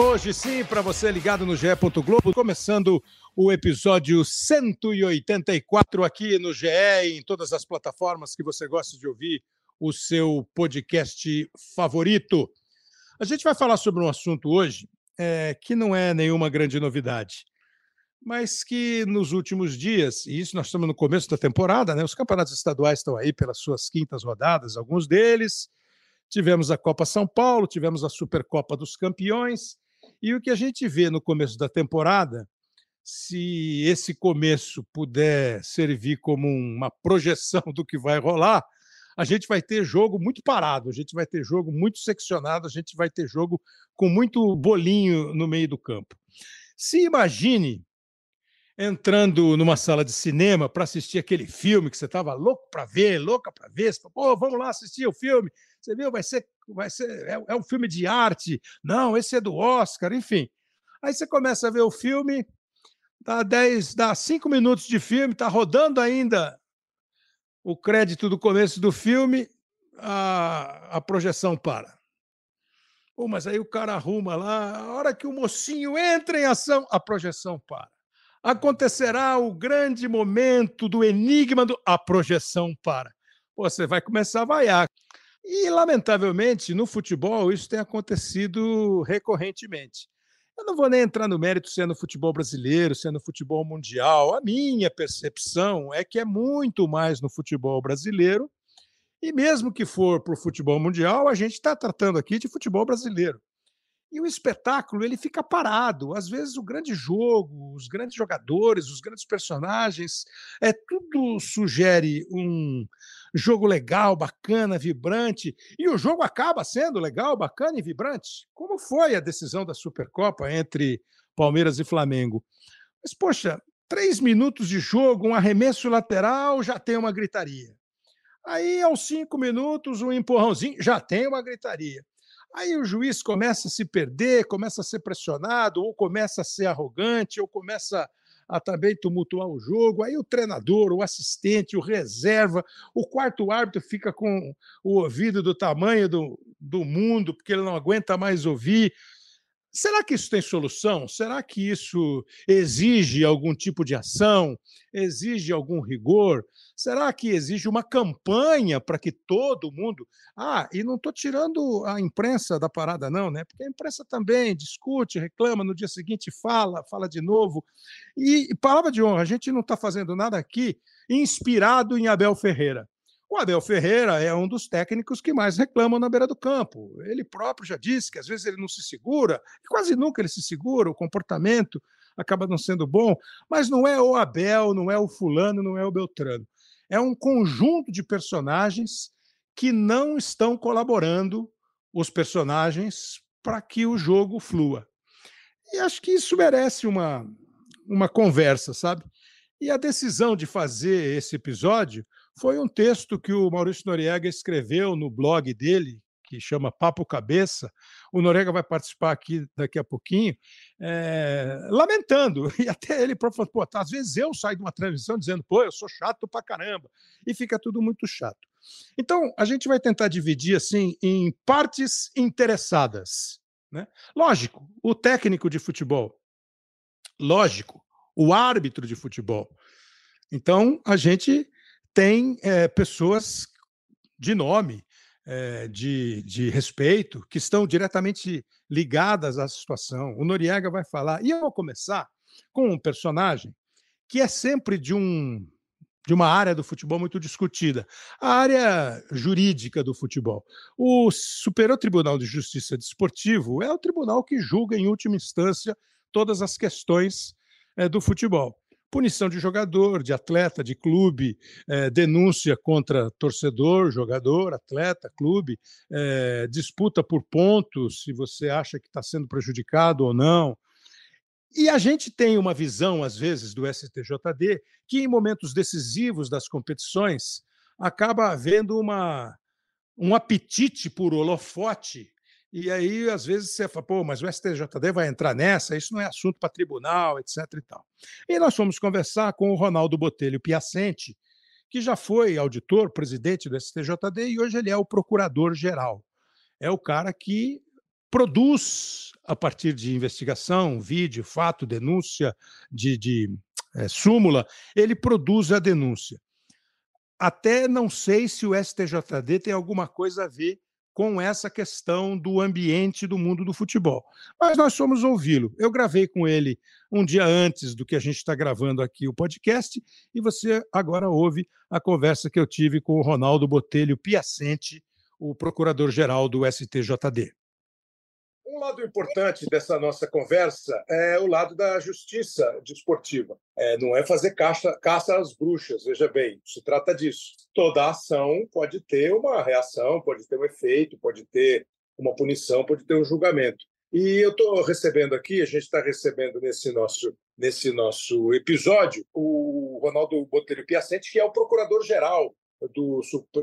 Hoje sim, para você ligado no GE. Globo, começando o episódio 184 aqui no GE, em todas as plataformas que você gosta de ouvir o seu podcast favorito. A gente vai falar sobre um assunto hoje é, que não é nenhuma grande novidade, mas que nos últimos dias, e isso nós estamos no começo da temporada, né? Os campeonatos estaduais estão aí pelas suas quintas rodadas, alguns deles. Tivemos a Copa São Paulo, tivemos a Supercopa dos Campeões e o que a gente vê no começo da temporada, se esse começo puder servir como uma projeção do que vai rolar, a gente vai ter jogo muito parado, a gente vai ter jogo muito seccionado, a gente vai ter jogo com muito bolinho no meio do campo. Se imagine entrando numa sala de cinema para assistir aquele filme que você estava louco para ver, louca para ver, você falou, vamos lá assistir o filme. Você viu, vai ser, vai ser é, é um filme de arte. Não, esse é do Oscar, enfim. Aí você começa a ver o filme, dá 10, dá 5 minutos de filme, está rodando ainda o crédito do começo do filme, a, a projeção para. Pô, mas aí o cara arruma lá, a hora que o mocinho entra em ação, a projeção para acontecerá o grande momento do enigma do. A projeção para. Você vai começar a vaiar. E, lamentavelmente, no futebol, isso tem acontecido recorrentemente. Eu não vou nem entrar no mérito se é no futebol brasileiro, se é no futebol mundial. A minha percepção é que é muito mais no futebol brasileiro. E mesmo que for para o futebol mundial, a gente está tratando aqui de futebol brasileiro. E o espetáculo ele fica parado. Às vezes o grande jogo, os grandes jogadores, os grandes personagens, é tudo sugere um jogo legal, bacana, vibrante, e o jogo acaba sendo legal, bacana e vibrante. Como foi a decisão da Supercopa entre Palmeiras e Flamengo? Mas poxa, três minutos de jogo, um arremesso lateral, já tem uma gritaria. Aí, aos cinco minutos, um empurrãozinho, já tem uma gritaria. Aí o juiz começa a se perder, começa a ser pressionado, ou começa a ser arrogante, ou começa a também tumultuar o jogo. Aí o treinador, o assistente, o reserva, o quarto árbitro fica com o ouvido do tamanho do, do mundo, porque ele não aguenta mais ouvir. Será que isso tem solução? Será que isso exige algum tipo de ação? Exige algum rigor? Será que exige uma campanha para que todo mundo. Ah, e não estou tirando a imprensa da parada, não, né? Porque a imprensa também discute, reclama, no dia seguinte fala, fala de novo. E, palavra de honra, a gente não está fazendo nada aqui inspirado em Abel Ferreira. O Abel Ferreira é um dos técnicos que mais reclamam na beira do campo. Ele próprio já disse que às vezes ele não se segura, quase nunca ele se segura, o comportamento acaba não sendo bom, mas não é o Abel, não é o fulano, não é o Beltrano. É um conjunto de personagens que não estão colaborando os personagens para que o jogo flua. E acho que isso merece uma, uma conversa, sabe? E a decisão de fazer esse episódio foi um texto que o Maurício Noriega escreveu no blog dele, que chama Papo Cabeça. O Noriega vai participar aqui daqui a pouquinho, é, lamentando. E até ele próprio falou: pô, tá, às vezes eu saio de uma transmissão dizendo, pô, eu sou chato pra caramba. E fica tudo muito chato. Então, a gente vai tentar dividir assim em partes interessadas. Né? Lógico, o técnico de futebol. Lógico, o árbitro de futebol. Então, a gente tem é, pessoas de nome, é, de, de respeito, que estão diretamente ligadas à situação. O Noriega vai falar. E eu vou começar com um personagem que é sempre de um de uma área do futebol muito discutida, a área jurídica do futebol. O Superior Tribunal de Justiça Desportivo é o tribunal que julga, em última instância, todas as questões é, do futebol punição de jogador, de atleta, de clube, é, denúncia contra torcedor, jogador, atleta, clube, é, disputa por pontos, se você acha que está sendo prejudicado ou não. E a gente tem uma visão, às vezes, do STJD, que em momentos decisivos das competições acaba havendo uma, um apetite por holofote e aí, às vezes, você fala, pô, mas o STJD vai entrar nessa, isso não é assunto para tribunal, etc. e tal. E nós fomos conversar com o Ronaldo Botelho Piacente, que já foi auditor, presidente do STJD, e hoje ele é o procurador-geral. É o cara que produz, a partir de investigação, vídeo, fato, denúncia, de, de é, súmula, ele produz a denúncia. Até não sei se o STJD tem alguma coisa a ver com essa questão do ambiente do mundo do futebol. Mas nós fomos ouvi-lo. Eu gravei com ele um dia antes do que a gente está gravando aqui o podcast, e você agora ouve a conversa que eu tive com o Ronaldo Botelho Piacente, o procurador-geral do STJD. Lado importante dessa nossa conversa é o lado da justiça desportiva. É, não é fazer caça, caça às bruxas, veja bem, se trata disso. Toda ação pode ter uma reação, pode ter um efeito, pode ter uma punição, pode ter um julgamento. E eu estou recebendo aqui, a gente está recebendo nesse nosso, nesse nosso episódio, o Ronaldo Botelho Piacente, que é o procurador-geral do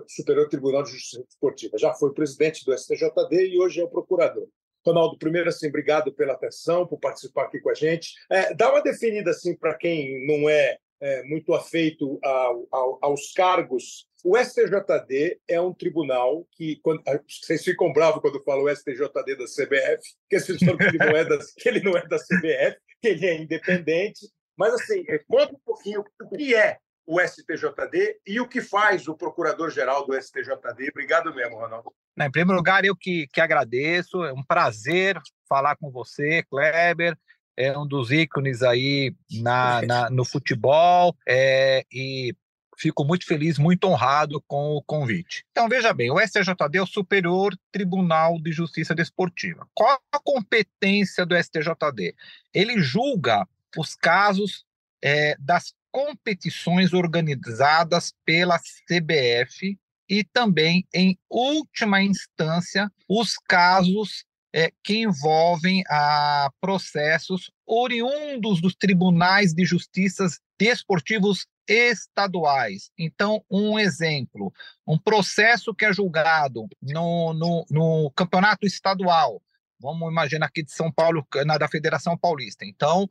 Superior Tribunal de Justiça Desportiva. Já foi presidente do STJD e hoje é o procurador. Ronaldo, primeiro, assim, obrigado pela atenção, por participar aqui com a gente. É, dá uma definida, assim, para quem não é, é muito afeito ao, ao, aos cargos. O STJD é um tribunal que, quando, ah, vocês ficam bravos quando eu falo STJD da CBF, porque vocês falam que ele não é da, que ele não é da CBF, que ele é independente. Mas, assim, é, conta um pouquinho o que é o STJD e o que faz o procurador-geral do STJD. Obrigado mesmo, Ronaldo. Em primeiro lugar, eu que, que agradeço, é um prazer falar com você, Kleber, é um dos ícones aí na, na no futebol é, e fico muito feliz, muito honrado com o convite. Então, veja bem, o STJD é o Superior Tribunal de Justiça Desportiva. Qual a competência do STJD? Ele julga os casos é, das competições organizadas pela CBF e também, em última instância, os casos é, que envolvem a processos oriundos dos tribunais de justiças desportivos estaduais. Então, um exemplo, um processo que é julgado no, no, no campeonato estadual, vamos imaginar aqui de São Paulo, na da Federação Paulista. Então,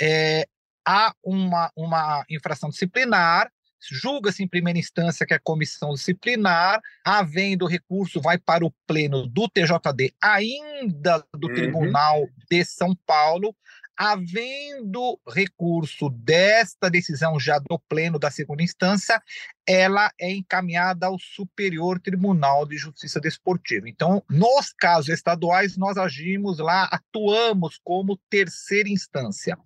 é, há uma, uma infração disciplinar, julga-se em primeira instância que é comissão disciplinar, havendo recurso, vai para o pleno do TJD, ainda do uhum. Tribunal de São Paulo, havendo recurso desta decisão já do pleno da segunda instância, ela é encaminhada ao Superior Tribunal de Justiça Desportiva. Então, nos casos estaduais, nós agimos lá, atuamos como terceira instância.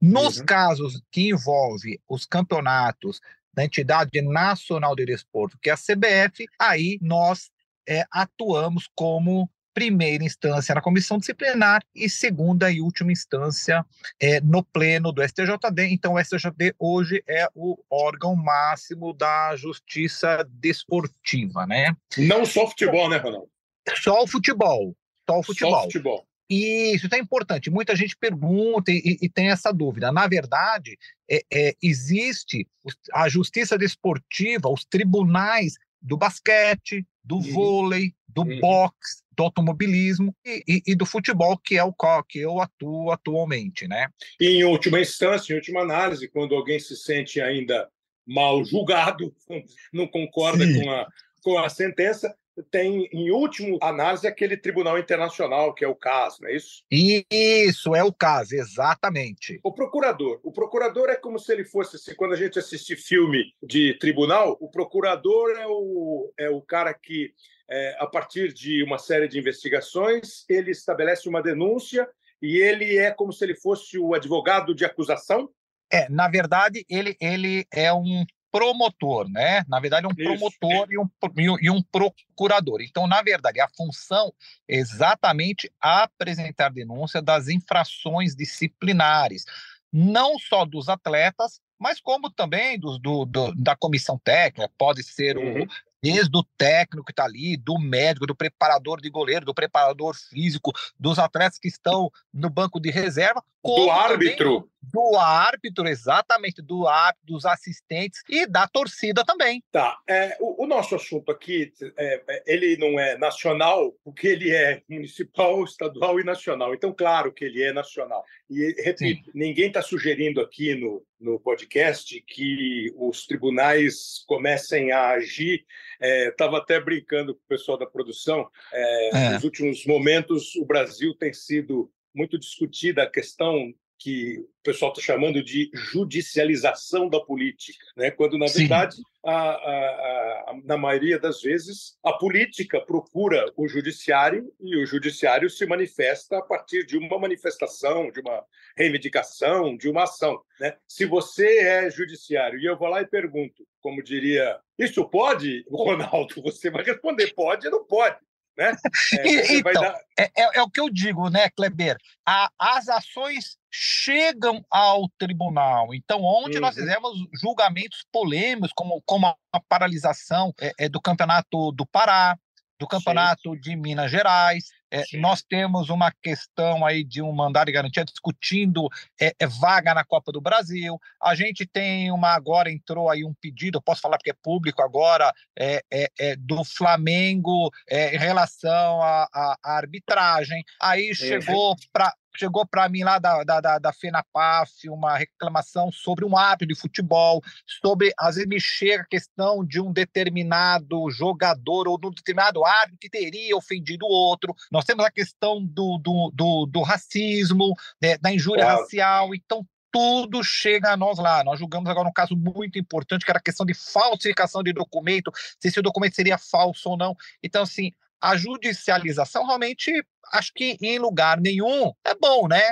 Nos uhum. casos que envolve os campeonatos da entidade nacional de desporto, que é a CBF, aí nós é, atuamos como primeira instância na comissão disciplinar e segunda e última instância é, no pleno do STJD. Então, o STJD hoje é o órgão máximo da justiça desportiva, né? Não só futebol, né, Ronaldo? Só o futebol. Só o futebol. Só o futebol. E isso é importante. Muita gente pergunta e, e tem essa dúvida. Na verdade, é, é, existe a justiça desportiva, os tribunais do basquete, do uhum. vôlei, do uhum. boxe, do automobilismo e, e, e, do futebol, que é o qual que eu atuo atualmente, né? E em última instância, em última análise, quando alguém se sente ainda mal julgado, não concorda com a, com a sentença, tem, em último análise, aquele tribunal internacional, que é o caso, não é isso? Isso, é o caso, exatamente. O procurador. O procurador é como se ele fosse, assim, quando a gente assiste filme de tribunal, o procurador é o, é o cara que, é, a partir de uma série de investigações, ele estabelece uma denúncia e ele é como se ele fosse o advogado de acusação? É, na verdade, ele, ele é um promotor, né? Na verdade, um Isso. promotor e um, e um procurador. Então, na verdade, a função é exatamente apresentar denúncia das infrações disciplinares, não só dos atletas, mas como também dos, do, do da comissão técnica, pode ser uhum. Desde o técnico que está ali, do médico, do preparador de goleiro, do preparador físico, dos atletas que estão no banco de reserva, do árbitro, do árbitro, exatamente, do árbitro, dos assistentes e da torcida também. Tá. É, o, o, nosso assunto aqui, é, é ele não é nacional, porque ele é municipal, estadual e nacional. Então, claro que ele é nacional. E, repito, Sim. ninguém está sugerindo aqui no, no podcast que os tribunais comecem a agir. Estava é, até brincando com o pessoal da produção. É, é. Nos últimos momentos, o Brasil tem sido muito discutida a questão que o pessoal está chamando de judicialização da política, né? quando, na verdade, a, a, a, na maioria das vezes, a política procura o judiciário e o judiciário se manifesta a partir de uma manifestação, de uma reivindicação, de uma ação. Né? Se você é judiciário e eu vou lá e pergunto, como diria, isso pode, Ronaldo? Você vai responder, pode ou não pode. Né? É, então, dar... é, é, é, o que eu digo, né, Kleber? A, as ações chegam ao tribunal. Então, onde uhum. nós fizemos julgamentos polêmicos, como, como a paralisação é, é do campeonato do Pará, do Campeonato Sim. de Minas Gerais. É, nós temos uma questão aí de um mandado de garantia discutindo é, é, vaga na Copa do Brasil. A gente tem uma agora entrou aí um pedido, eu posso falar porque é público agora, é, é, é do Flamengo em relação à arbitragem. Aí chegou para chegou para mim lá da, da, da, FENAPAF uma reclamação sobre um árbitro de futebol, sobre, às vezes me chega a questão de um determinado jogador ou de um determinado árbitro que teria ofendido o outro. Nós temos a questão do, do, do, do racismo, né, da injúria claro. racial, então tudo chega a nós lá. Nós julgamos agora um caso muito importante, que era a questão de falsificação de documento, se esse documento seria falso ou não. Então, assim, a judicialização realmente acho que em lugar nenhum é bom, né?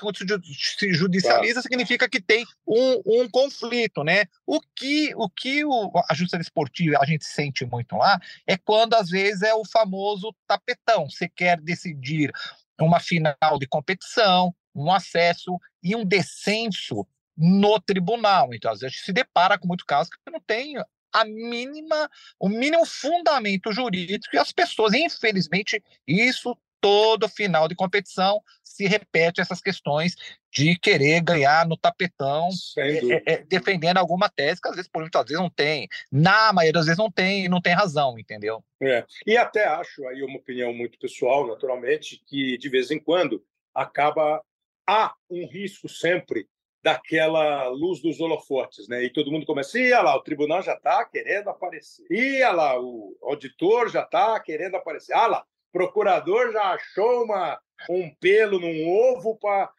Quando se judicializa claro. significa que tem um, um, conflito, né? O que, o que o, a justiça esportiva a gente sente muito lá é quando às vezes é o famoso tapetão. Você quer decidir uma final de competição, um acesso e um descenso no tribunal. Então, às vezes, se depara com muitos casos que não tem a mínima, o mínimo fundamento jurídico e as pessoas, infelizmente, isso todo final de competição se repete essas questões de querer ganhar no tapetão, é, é, defendendo alguma tese que às vezes, por muitas vezes não tem, na maioria das vezes não tem, não tem razão, entendeu? É. E até acho aí uma opinião muito pessoal, naturalmente, que de vez em quando acaba há um risco sempre daquela luz dos holofotes, né? E todo mundo começa, ia lá, o tribunal já está querendo aparecer. Ia lá, o auditor já está querendo aparecer. Ah lá, procurador já achou uma, um pelo num ovo para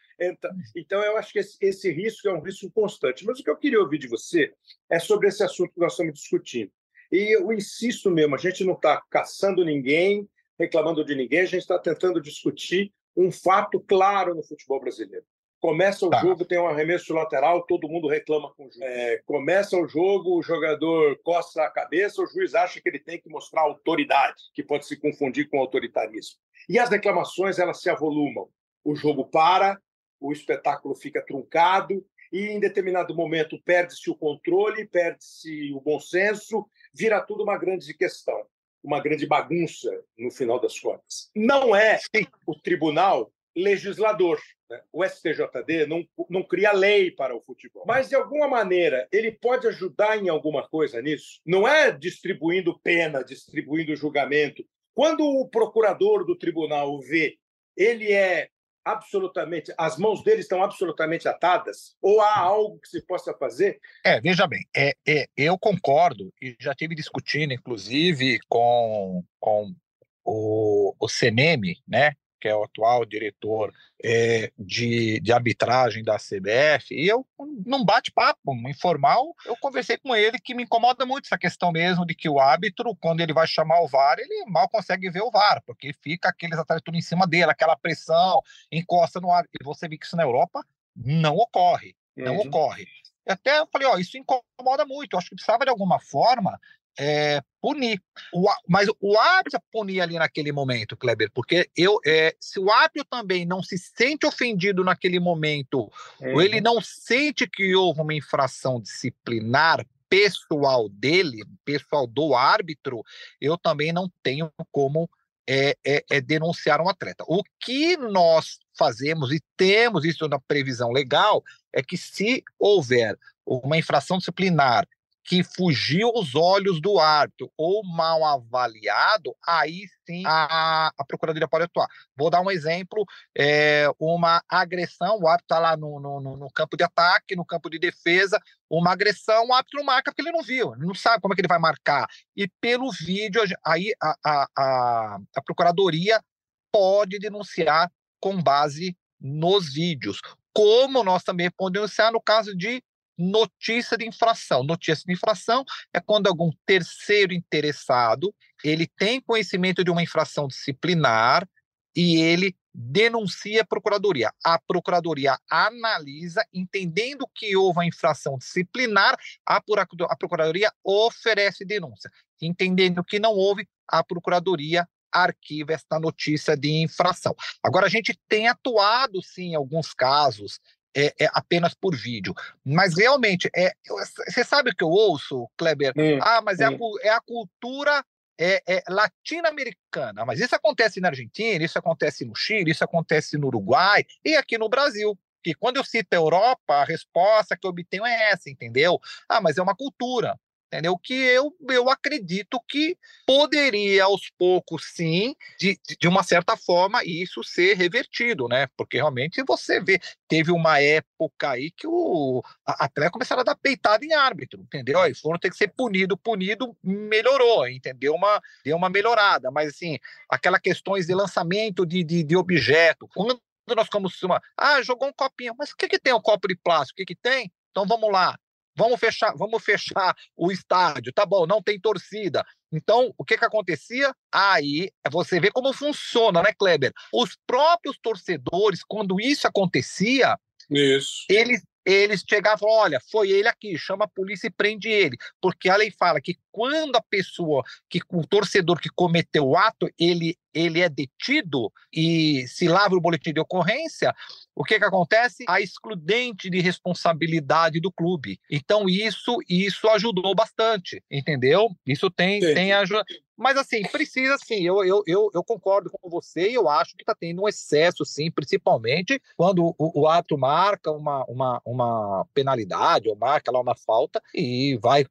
então, eu acho que esse, esse, risco é um risco constante. Mas o que eu queria ouvir de você é sobre esse assunto que nós estamos discutindo. E eu insisto mesmo, a gente não está caçando ninguém, reclamando de ninguém, a gente está tentando discutir um fato claro no futebol brasileiro. Começa o tá. jogo, tem um arremesso lateral, todo mundo reclama com o juiz. É, começa o jogo, o jogador coça a cabeça, o juiz acha que ele tem que mostrar autoridade, que pode se confundir com autoritarismo. E as reclamações, elas se avolumam. O jogo para, o espetáculo fica truncado, e em determinado momento perde-se o controle, perde-se o bom senso, vira tudo uma grande questão, uma grande bagunça no final das contas. Não é o tribunal legislador. Né? O STJD não, não cria lei para o futebol. Mas, de alguma maneira, ele pode ajudar em alguma coisa nisso? Não é distribuindo pena, distribuindo julgamento. Quando o procurador do tribunal vê, ele é absolutamente, as mãos dele estão absolutamente atadas? Ou há algo que se possa fazer? É, veja bem, é, é eu concordo e já tive discutindo, inclusive, com, com o, o CNM, né, que é o atual diretor é, de, de arbitragem da CBF, e eu, num bate-papo informal, eu conversei com ele que me incomoda muito essa questão mesmo de que o árbitro, quando ele vai chamar o VAR, ele mal consegue ver o VAR, porque fica aqueles atletas tudo em cima dele, aquela pressão, encosta no árbitro. E você vê que isso na Europa não ocorre, não uhum. ocorre. Até eu falei, ó, isso incomoda muito. Eu acho que precisava de alguma forma é, punir. O, mas o árbitro punir ali naquele momento, Kleber, porque eu, é, se o árbitro também não se sente ofendido naquele momento, uhum. ou ele não sente que houve uma infração disciplinar pessoal dele, pessoal do árbitro, eu também não tenho como é, é, é denunciar um atleta. O que nós fazemos e temos isso na previsão legal é que se houver uma infração disciplinar que fugiu aos olhos do árbitro ou mal avaliado, aí sim a, a Procuradoria pode atuar. Vou dar um exemplo: é, uma agressão, o árbitro está lá no, no, no, campo de ataque, no campo de defesa, uma agressão, o árbitro não marca porque ele não viu, não sabe como é que ele vai marcar. E pelo vídeo, aí a, a, a, a Procuradoria pode denunciar com base nos vídeos. Como nós também podemos denunciar no caso de notícia de infração. Notícia de infração é quando algum terceiro interessado ele tem conhecimento de uma infração disciplinar e ele denuncia a procuradoria. A procuradoria analisa, entendendo que houve a infração disciplinar, a procuradoria oferece denúncia. Entendendo que não houve, a procuradoria arquiva esta notícia de infração. Agora, a gente tem atuado, sim, em alguns casos, é, é, apenas por vídeo. Mas realmente, é, você sabe o que eu ouço, Kleber? Hum, ah, mas é, a, é a cultura é, é latino-americana. Mas isso acontece na Argentina, isso acontece no Chile, isso acontece no Uruguai e aqui no Brasil. Que quando eu cito a Europa, a resposta que eu obtenho é essa, entendeu? Ah, mas é uma cultura entendeu? Que eu, eu acredito que poderia, aos poucos, sim, de, de uma certa forma, isso ser revertido, né? Porque realmente você vê, teve uma época aí que o a atleta começaram a dar peitada em árbitro, entendeu? Aí foram ter que ser punido, punido, melhorou, entendeu? Uma, deu uma melhorada, mas assim, aquelas questões de lançamento de, de, de objeto, quando nós ficamos uma, ah, jogou um copinho, mas o que, que tem um copo de plástico? O que, que tem? Então vamos lá, Vamos fechar, vamos fechar o estádio, tá bom, não tem torcida. Então, o que que acontecia? Aí você vê como funciona, né, Kleber? Os próprios torcedores, quando isso acontecia, isso. eles eles chegavam olha, foi ele aqui, chama a polícia e prende ele. Porque a lei fala que quando a pessoa, que o torcedor que cometeu o ato, ele, ele é detido e se lava o boletim de ocorrência, o que, que acontece? A excludente de responsabilidade do clube. Então, isso isso ajudou bastante, entendeu? Isso tem, tem ajudado. Mas, assim, precisa, sim, eu, eu, eu, eu concordo com você e eu acho que está tendo um excesso, sim, principalmente quando o, o ato marca uma, uma, uma penalidade ou marca lá uma falta e vai,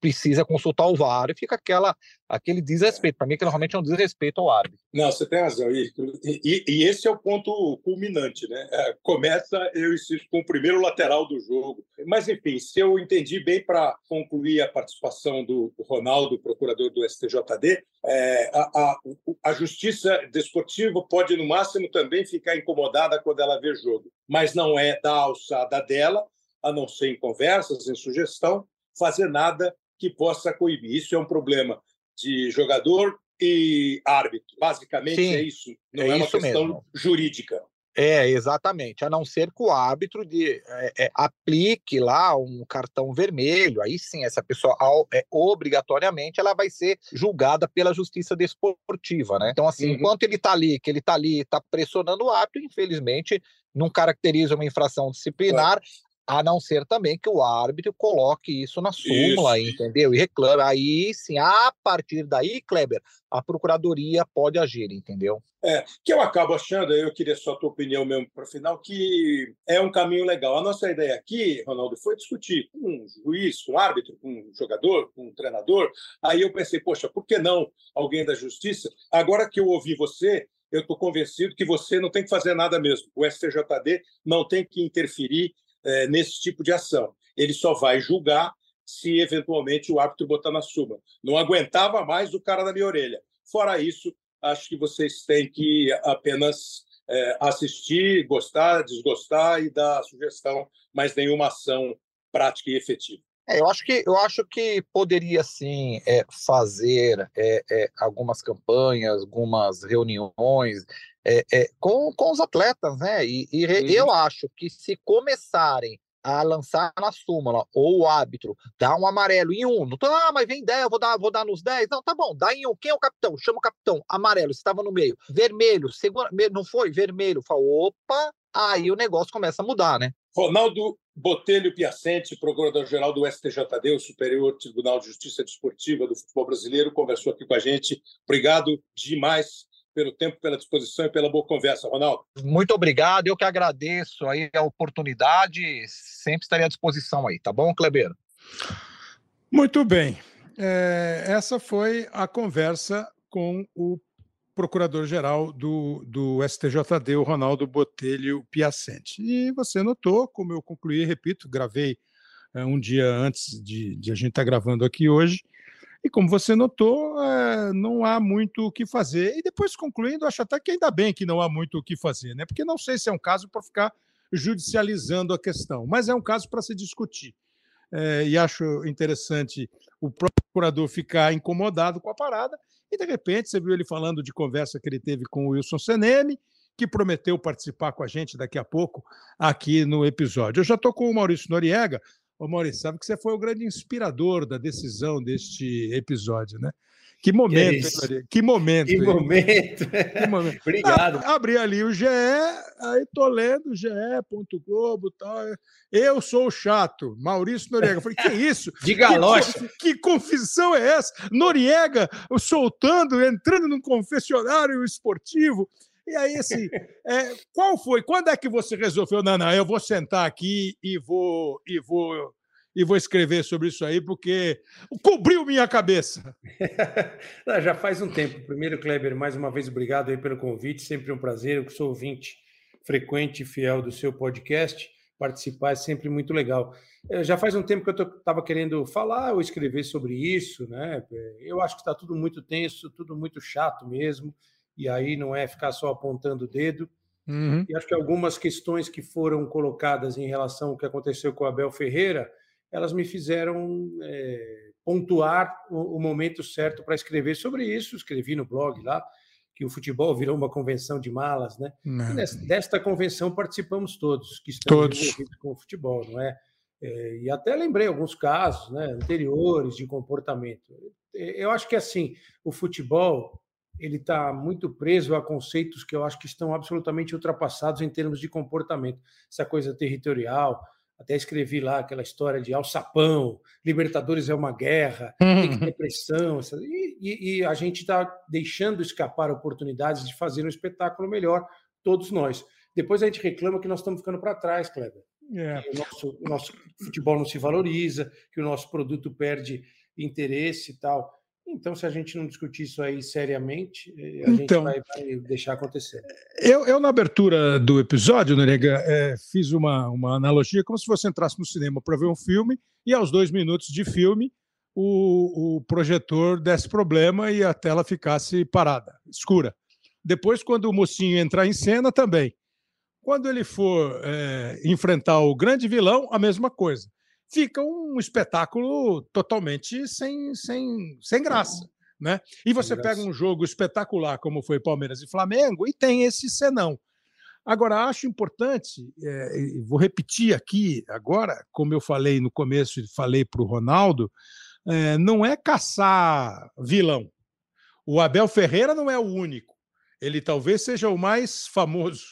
precisa consultar o VAR e fica aquela, aquele desrespeito. Para mim, que realmente é um desrespeito ao árbitro. Não, você tem razão. E, e, e esse é o ponto culminante, né? É, começa, eu insisto, com o primeiro lateral do jogo. Mas, enfim, se eu entendi bem para concluir a participação do Ronaldo, procurador do STJD, é, a, a, a justiça desportiva pode, no máximo, também ficar incomodada quando ela vê jogo, mas não é da alçada dela, a não ser em conversas, em sugestão, fazer nada que possa coibir. Isso é um problema de jogador e árbitro. Basicamente Sim, é isso. Não é, é uma questão mesmo. jurídica. É, exatamente. A não ser que o árbitro de, é, é, aplique lá um cartão vermelho. Aí sim, essa pessoa é, obrigatoriamente ela vai ser julgada pela justiça desportiva, né? Então, assim, uhum. enquanto ele está ali, que ele está ali, está pressionando o árbitro, infelizmente, não caracteriza uma infração disciplinar. A não ser também que o árbitro coloque isso na súmula, isso. entendeu? E reclame. Aí sim, a partir daí, Kleber, a procuradoria pode agir, entendeu? É, que eu acabo achando, eu queria só a tua opinião mesmo para o final, que é um caminho legal. A nossa ideia aqui, Ronaldo, foi discutir com um juiz, com um árbitro, com um jogador, com um treinador. Aí eu pensei, poxa, por que não alguém da justiça? Agora que eu ouvi você, eu estou convencido que você não tem que fazer nada mesmo. O STJD não tem que interferir é, nesse tipo de ação. Ele só vai julgar se eventualmente o árbitro botar na súmula. Não aguentava mais o cara na minha orelha. Fora isso, acho que vocês têm que apenas é, assistir, gostar, desgostar e dar sugestão, mas nenhuma ação prática e efetiva. É, eu acho que eu acho que poderia sim é, fazer é, é, algumas campanhas, algumas reuniões é, é, com, com os atletas, né? E, e uhum. eu acho que se começarem a lançar na súmula, ou o árbitro dá um amarelo em um, não tô, ah, mas vem 10, vou dar, vou dar nos 10. Não, tá bom, dá em um. Quem é o capitão? Chama o capitão. Amarelo, estava no meio. Vermelho, segura, não foi? Vermelho. Fala, opa, aí o negócio começa a mudar, né? Ronaldo Botelho Piacente, procurador-geral do STJD, o Superior Tribunal de Justiça Desportiva do Futebol Brasileiro, conversou aqui com a gente. Obrigado demais pelo tempo, pela disposição e pela boa conversa, Ronaldo. Muito obrigado, eu que agradeço aí a oportunidade, sempre estarei à disposição aí, tá bom, Kleber? Muito bem. É, essa foi a conversa com o procurador-geral do, do STJD, o Ronaldo Botelho Piacente. E você notou, como eu concluí, repito, gravei é, um dia antes de, de a gente estar tá gravando aqui hoje, e como você notou, é, não há muito o que fazer. E depois, concluindo, acho até que ainda bem que não há muito o que fazer, né? porque não sei se é um caso para ficar judicializando a questão, mas é um caso para se discutir. É, e acho interessante o procurador ficar incomodado com a parada, e de repente você viu ele falando de conversa que ele teve com o Wilson Seneme, que prometeu participar com a gente daqui a pouco aqui no episódio. Eu já estou com o Maurício Noriega, Ô, Maurício, sabe que você foi o grande inspirador da decisão deste episódio, né? Que momento, que, que momento. Que momento. que momento. Obrigado. Ah, abri ali o GE, aí tô lendo ge.globo e tal. Eu sou o chato, Maurício Noriega. falei, que isso? De galocha. Que, que confissão é essa? Noriega soltando, entrando num confessionário esportivo. E aí, assim, é, qual foi? Quando é que você resolveu? Não, não, eu vou sentar aqui e vou e vou e vou escrever sobre isso aí, porque cobriu minha cabeça. já faz um tempo. Primeiro, Kleber, mais uma vez, obrigado aí pelo convite. Sempre um prazer. Eu sou ouvinte frequente e fiel do seu podcast. Participar é sempre muito legal. É, já faz um tempo que eu estava querendo falar ou escrever sobre isso, né? Eu acho que está tudo muito tenso, tudo muito chato mesmo e aí não é ficar só apontando o dedo. Uhum. E acho que algumas questões que foram colocadas em relação ao que aconteceu com o Abel Ferreira, elas me fizeram é, pontuar o, o, momento certo para escrever sobre isso. Escrevi no blog lá que o futebol virou uma convenção de malas, né? Nessa, desta convenção participamos todos que estamos todos. envolvidos com o futebol, não é? é? E até lembrei alguns casos, né, anteriores de comportamento. Eu acho que assim o futebol ele está muito preso a conceitos que eu acho que estão absolutamente ultrapassados em termos de comportamento. Essa coisa territorial, até escrevi lá aquela história de alçapão, Libertadores é uma guerra, tem que ter pressão, e, e, e a gente está deixando escapar oportunidades de fazer um espetáculo melhor, todos nós. Depois a gente reclama que nós estamos ficando para trás, Kleber. É. O, nosso, o nosso futebol não se valoriza, que o nosso produto perde interesse e tal. Então, se a gente não discutir isso aí seriamente, eh, a então, gente vai, vai, deixar acontecer. Eu, eu, na abertura do episódio, Noriega, é, fiz uma, uma analogia como se você entrasse no cinema para ver um filme e aos dois minutos de filme o, o projetor desse problema e a tela ficasse parada, escura. Depois, quando o mocinho entrar em cena, também. Quando ele for é, enfrentar o grande vilão, a mesma coisa fica um espetáculo totalmente sem, sem, sem graça. Né? E você pega um jogo espetacular como foi Palmeiras e Flamengo e tem esse senão. Agora, acho importante, é, vou repetir aqui agora, como eu falei no começo e falei para o Ronaldo, é, não é caçar vilão. O Abel Ferreira não é o único. Ele talvez seja o mais famoso.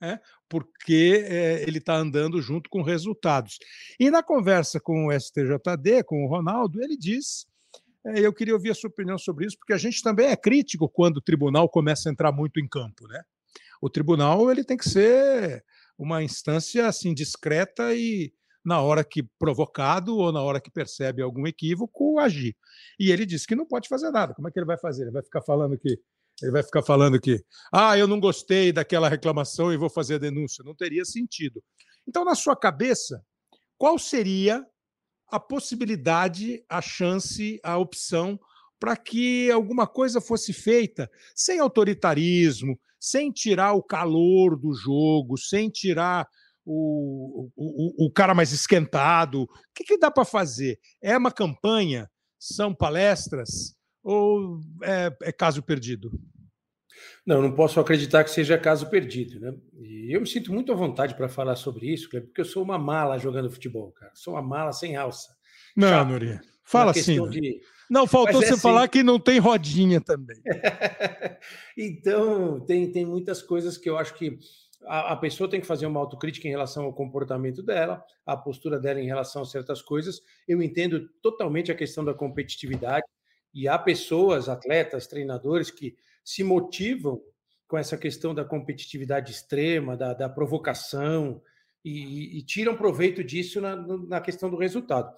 Né? porque é, ele está andando junto com resultados. E na conversa com o STJD, com o Ronaldo, ele diz. É, eu queria ouvir a sua opinião sobre isso, porque a gente também é crítico quando o tribunal começa a entrar muito em campo, né? O tribunal ele tem que ser uma instância assim discreta e na hora que provocado ou na hora que percebe algum equívoco agir. E ele disse que não pode fazer nada. Como é que ele vai fazer? Ele vai ficar falando que ele vai ficar falando que, ah, eu não gostei daquela reclamação e vou fazer a denúncia. Não teria sentido. Então, na sua cabeça, qual seria a possibilidade, a chance, a opção para que alguma coisa fosse feita sem autoritarismo, sem tirar o calor do jogo, sem tirar o, o, o cara mais esquentado? O que, que dá para fazer? É uma campanha? São palestras? Ou é, é caso perdido? Não, não posso acreditar que seja caso perdido, né? E eu me sinto muito à vontade para falar sobre isso, porque eu sou uma mala jogando futebol, cara. Sou uma mala sem alça. Não, Chato. Nuri. Fala assim. De... Não, faltou é você assim... falar que não tem rodinha também. então, tem, tem muitas coisas que eu acho que a, a, pessoa tem que fazer uma autocrítica em relação ao comportamento dela, a postura dela em relação a certas coisas. Eu entendo totalmente a questão da competitividade, e há pessoas, atletas, treinadores que se motivam com essa questão da competitividade extrema, da, da provocação, e, e, tiram proveito disso na, na questão do resultado.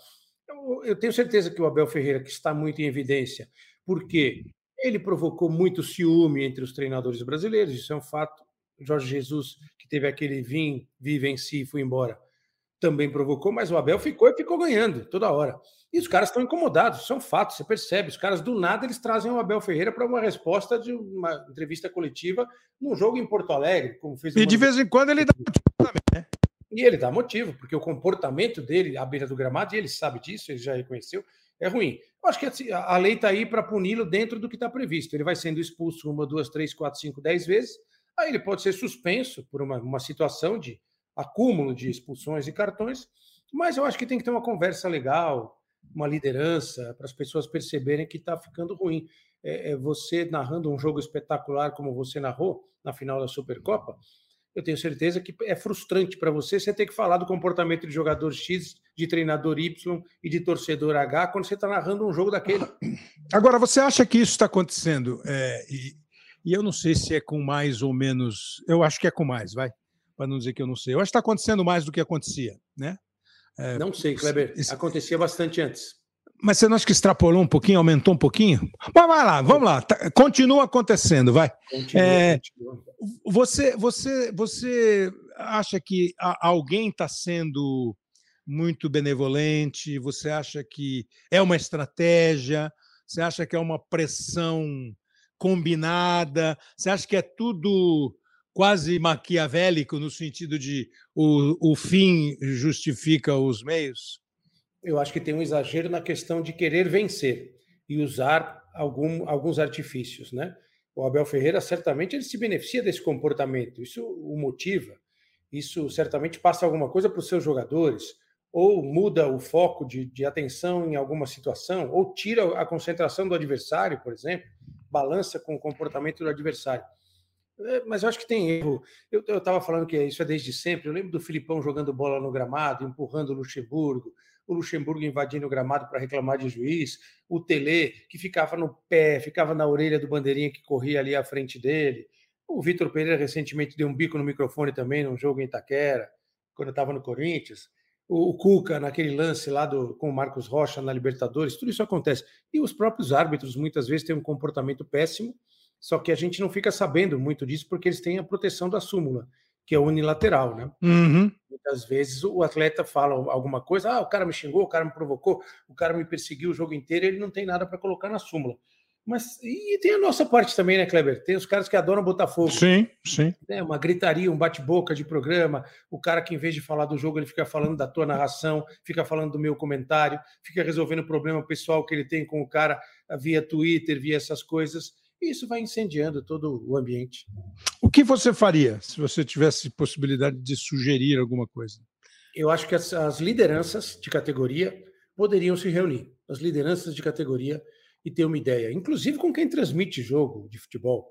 Eu, eu, tenho certeza que o Abel Ferreira, que está muito em evidência, porque ele provocou muito ciúme entre os treinadores brasileiros, isso é um fato. Jorge Jesus, que teve aquele vim, vive em si e foi embora, também provocou, mas o Abel ficou e ficou ganhando toda hora. E os caras estão incomodados, são fatos, você percebe. Os caras do nada eles trazem o Abel Ferreira para uma resposta de uma entrevista coletiva num jogo em Porto Alegre, como fez. E de vez em quando ele dá também, né? E ele dá motivo, porque o comportamento dele à beira do gramado, e ele sabe disso, ele já reconheceu, é ruim. Eu acho que a lei está aí para puni-lo dentro do que está previsto. Ele vai sendo expulso uma, duas, três, quatro, cinco, dez vezes. Aí ele pode ser suspenso por uma, uma situação de acúmulo de expulsões e cartões. Mas eu acho que tem que ter uma conversa legal, uma liderança, para as pessoas perceberem que está ficando ruim. É, é, você narrando um jogo espetacular como você narrou na final da Supercopa, eu tenho certeza que é frustrante para você você ter que falar do comportamento de jogador X, de treinador Y e de torcedor H quando você está narrando um jogo daquele. Agora, você acha que isso está acontecendo? É, e, e, eu não sei se é com mais ou menos. Eu acho que é com mais, vai. Para não dizer que eu não sei. Eu acho que está acontecendo mais do que acontecia, né? É, não sei, Kleber. Isso... Acontecia bastante antes. Mas você não acha que extrapolou um pouquinho, aumentou um pouquinho? Mas vai lá, vamos lá. Tá, continua acontecendo, vai. Continua, é, continua. Você, você, você acha que alguém está sendo muito benevolente? Você acha que é uma estratégia? Você acha que é uma pressão combinada? Você acha que é tudo quase maquiavélico no sentido de o, o fim justifica os meios? eu acho que tem um exagero na questão de querer vencer e usar algum, alguns artifícios, né? O Abel Ferreira certamente ele se beneficia desse comportamento, isso o motiva, isso certamente passa alguma coisa para os seus jogadores, ou muda o foco de, de atenção em alguma situação, ou tira a concentração do adversário, por exemplo, balança com o comportamento do adversário. É, mas eu acho que tem erro. Eu estava falando que isso é desde sempre. Eu lembro do Filipão jogando bola no gramado, empurrando o Luxemburgo o Luxemburgo invadindo o gramado para reclamar de juiz, o Tele, que ficava no pé, ficava na orelha do bandeirinha que corria ali à frente dele. O Vitor Pereira recentemente deu um bico no microfone também num jogo em Itaquera, quando estava no Corinthians. O, Cuca, naquele lance lá do, com o Marcos Rocha na Libertadores, tudo isso acontece. E os próprios árbitros muitas vezes têm um comportamento péssimo, só que a gente não fica sabendo muito disso porque eles têm a proteção da súmula que é unilateral, né? Uhum. Muitas vezes o atleta fala alguma coisa, ah, o cara me xingou, o cara me provocou, o cara me perseguiu o jogo inteiro, ele não tem nada para colocar na súmula. Mas e tem a nossa parte também, né, Kleber? Tem os caras que adoram botar fogo. Sim, sim. É uma gritaria, um bate-boca de programa. O cara que, em vez de falar do jogo, ele fica falando da tua narração, fica falando do meu comentário, fica resolvendo o problema pessoal que ele tem com o cara via Twitter, via essas coisas e isso vai incendiando todo o ambiente. O que você faria se você tivesse possibilidade de sugerir alguma coisa? Eu acho que as, as lideranças de categoria poderiam se reunir, as lideranças de categoria, e ter uma ideia, inclusive com quem transmite jogo de futebol,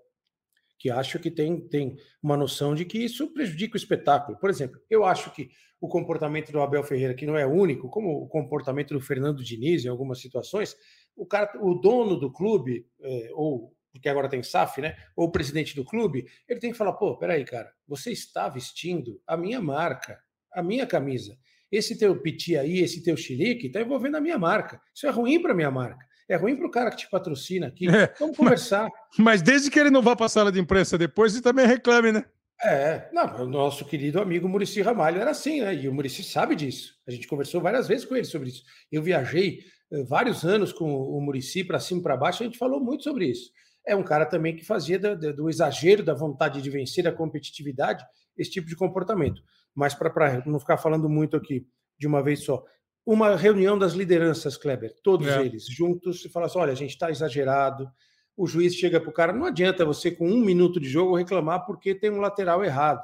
que acho que tem, tem uma noção de que isso prejudica o espetáculo. Por exemplo, eu acho que o comportamento do Abel Ferreira, que não é único, como o comportamento do Fernando Diniz em algumas situações, o, cara, o dono do clube, é, ou porque agora tem SAF, né? Ou o presidente do clube, ele tem que falar: pô, peraí, cara, você está vestindo a minha marca, a minha camisa. Esse teu piti aí, esse teu xilique, está envolvendo a minha marca. Isso é ruim para a minha marca. É ruim para o cara que te patrocina aqui. É, Vamos conversar. Mas, mas, desde que ele não vá para a sala de imprensa depois, ele também reclame, né? É, não, o nosso querido amigo Murici Ramalho era assim, né? E o Murici sabe disso. A gente conversou várias vezes com ele sobre isso. Eu viajei eh, vários anos com o Murici para cima e para baixo, a gente falou muito sobre isso é um cara também que fazia do, do exagero da vontade de vencer, da competitividade, esse tipo de comportamento. Mas para não ficar falando muito aqui de uma vez só, uma reunião das lideranças, Kleber, todos é. eles juntos, e falar assim: olha, a gente está exagerado. O juiz chega para o cara, não adianta você, com um minuto de jogo, reclamar porque tem um lateral errado.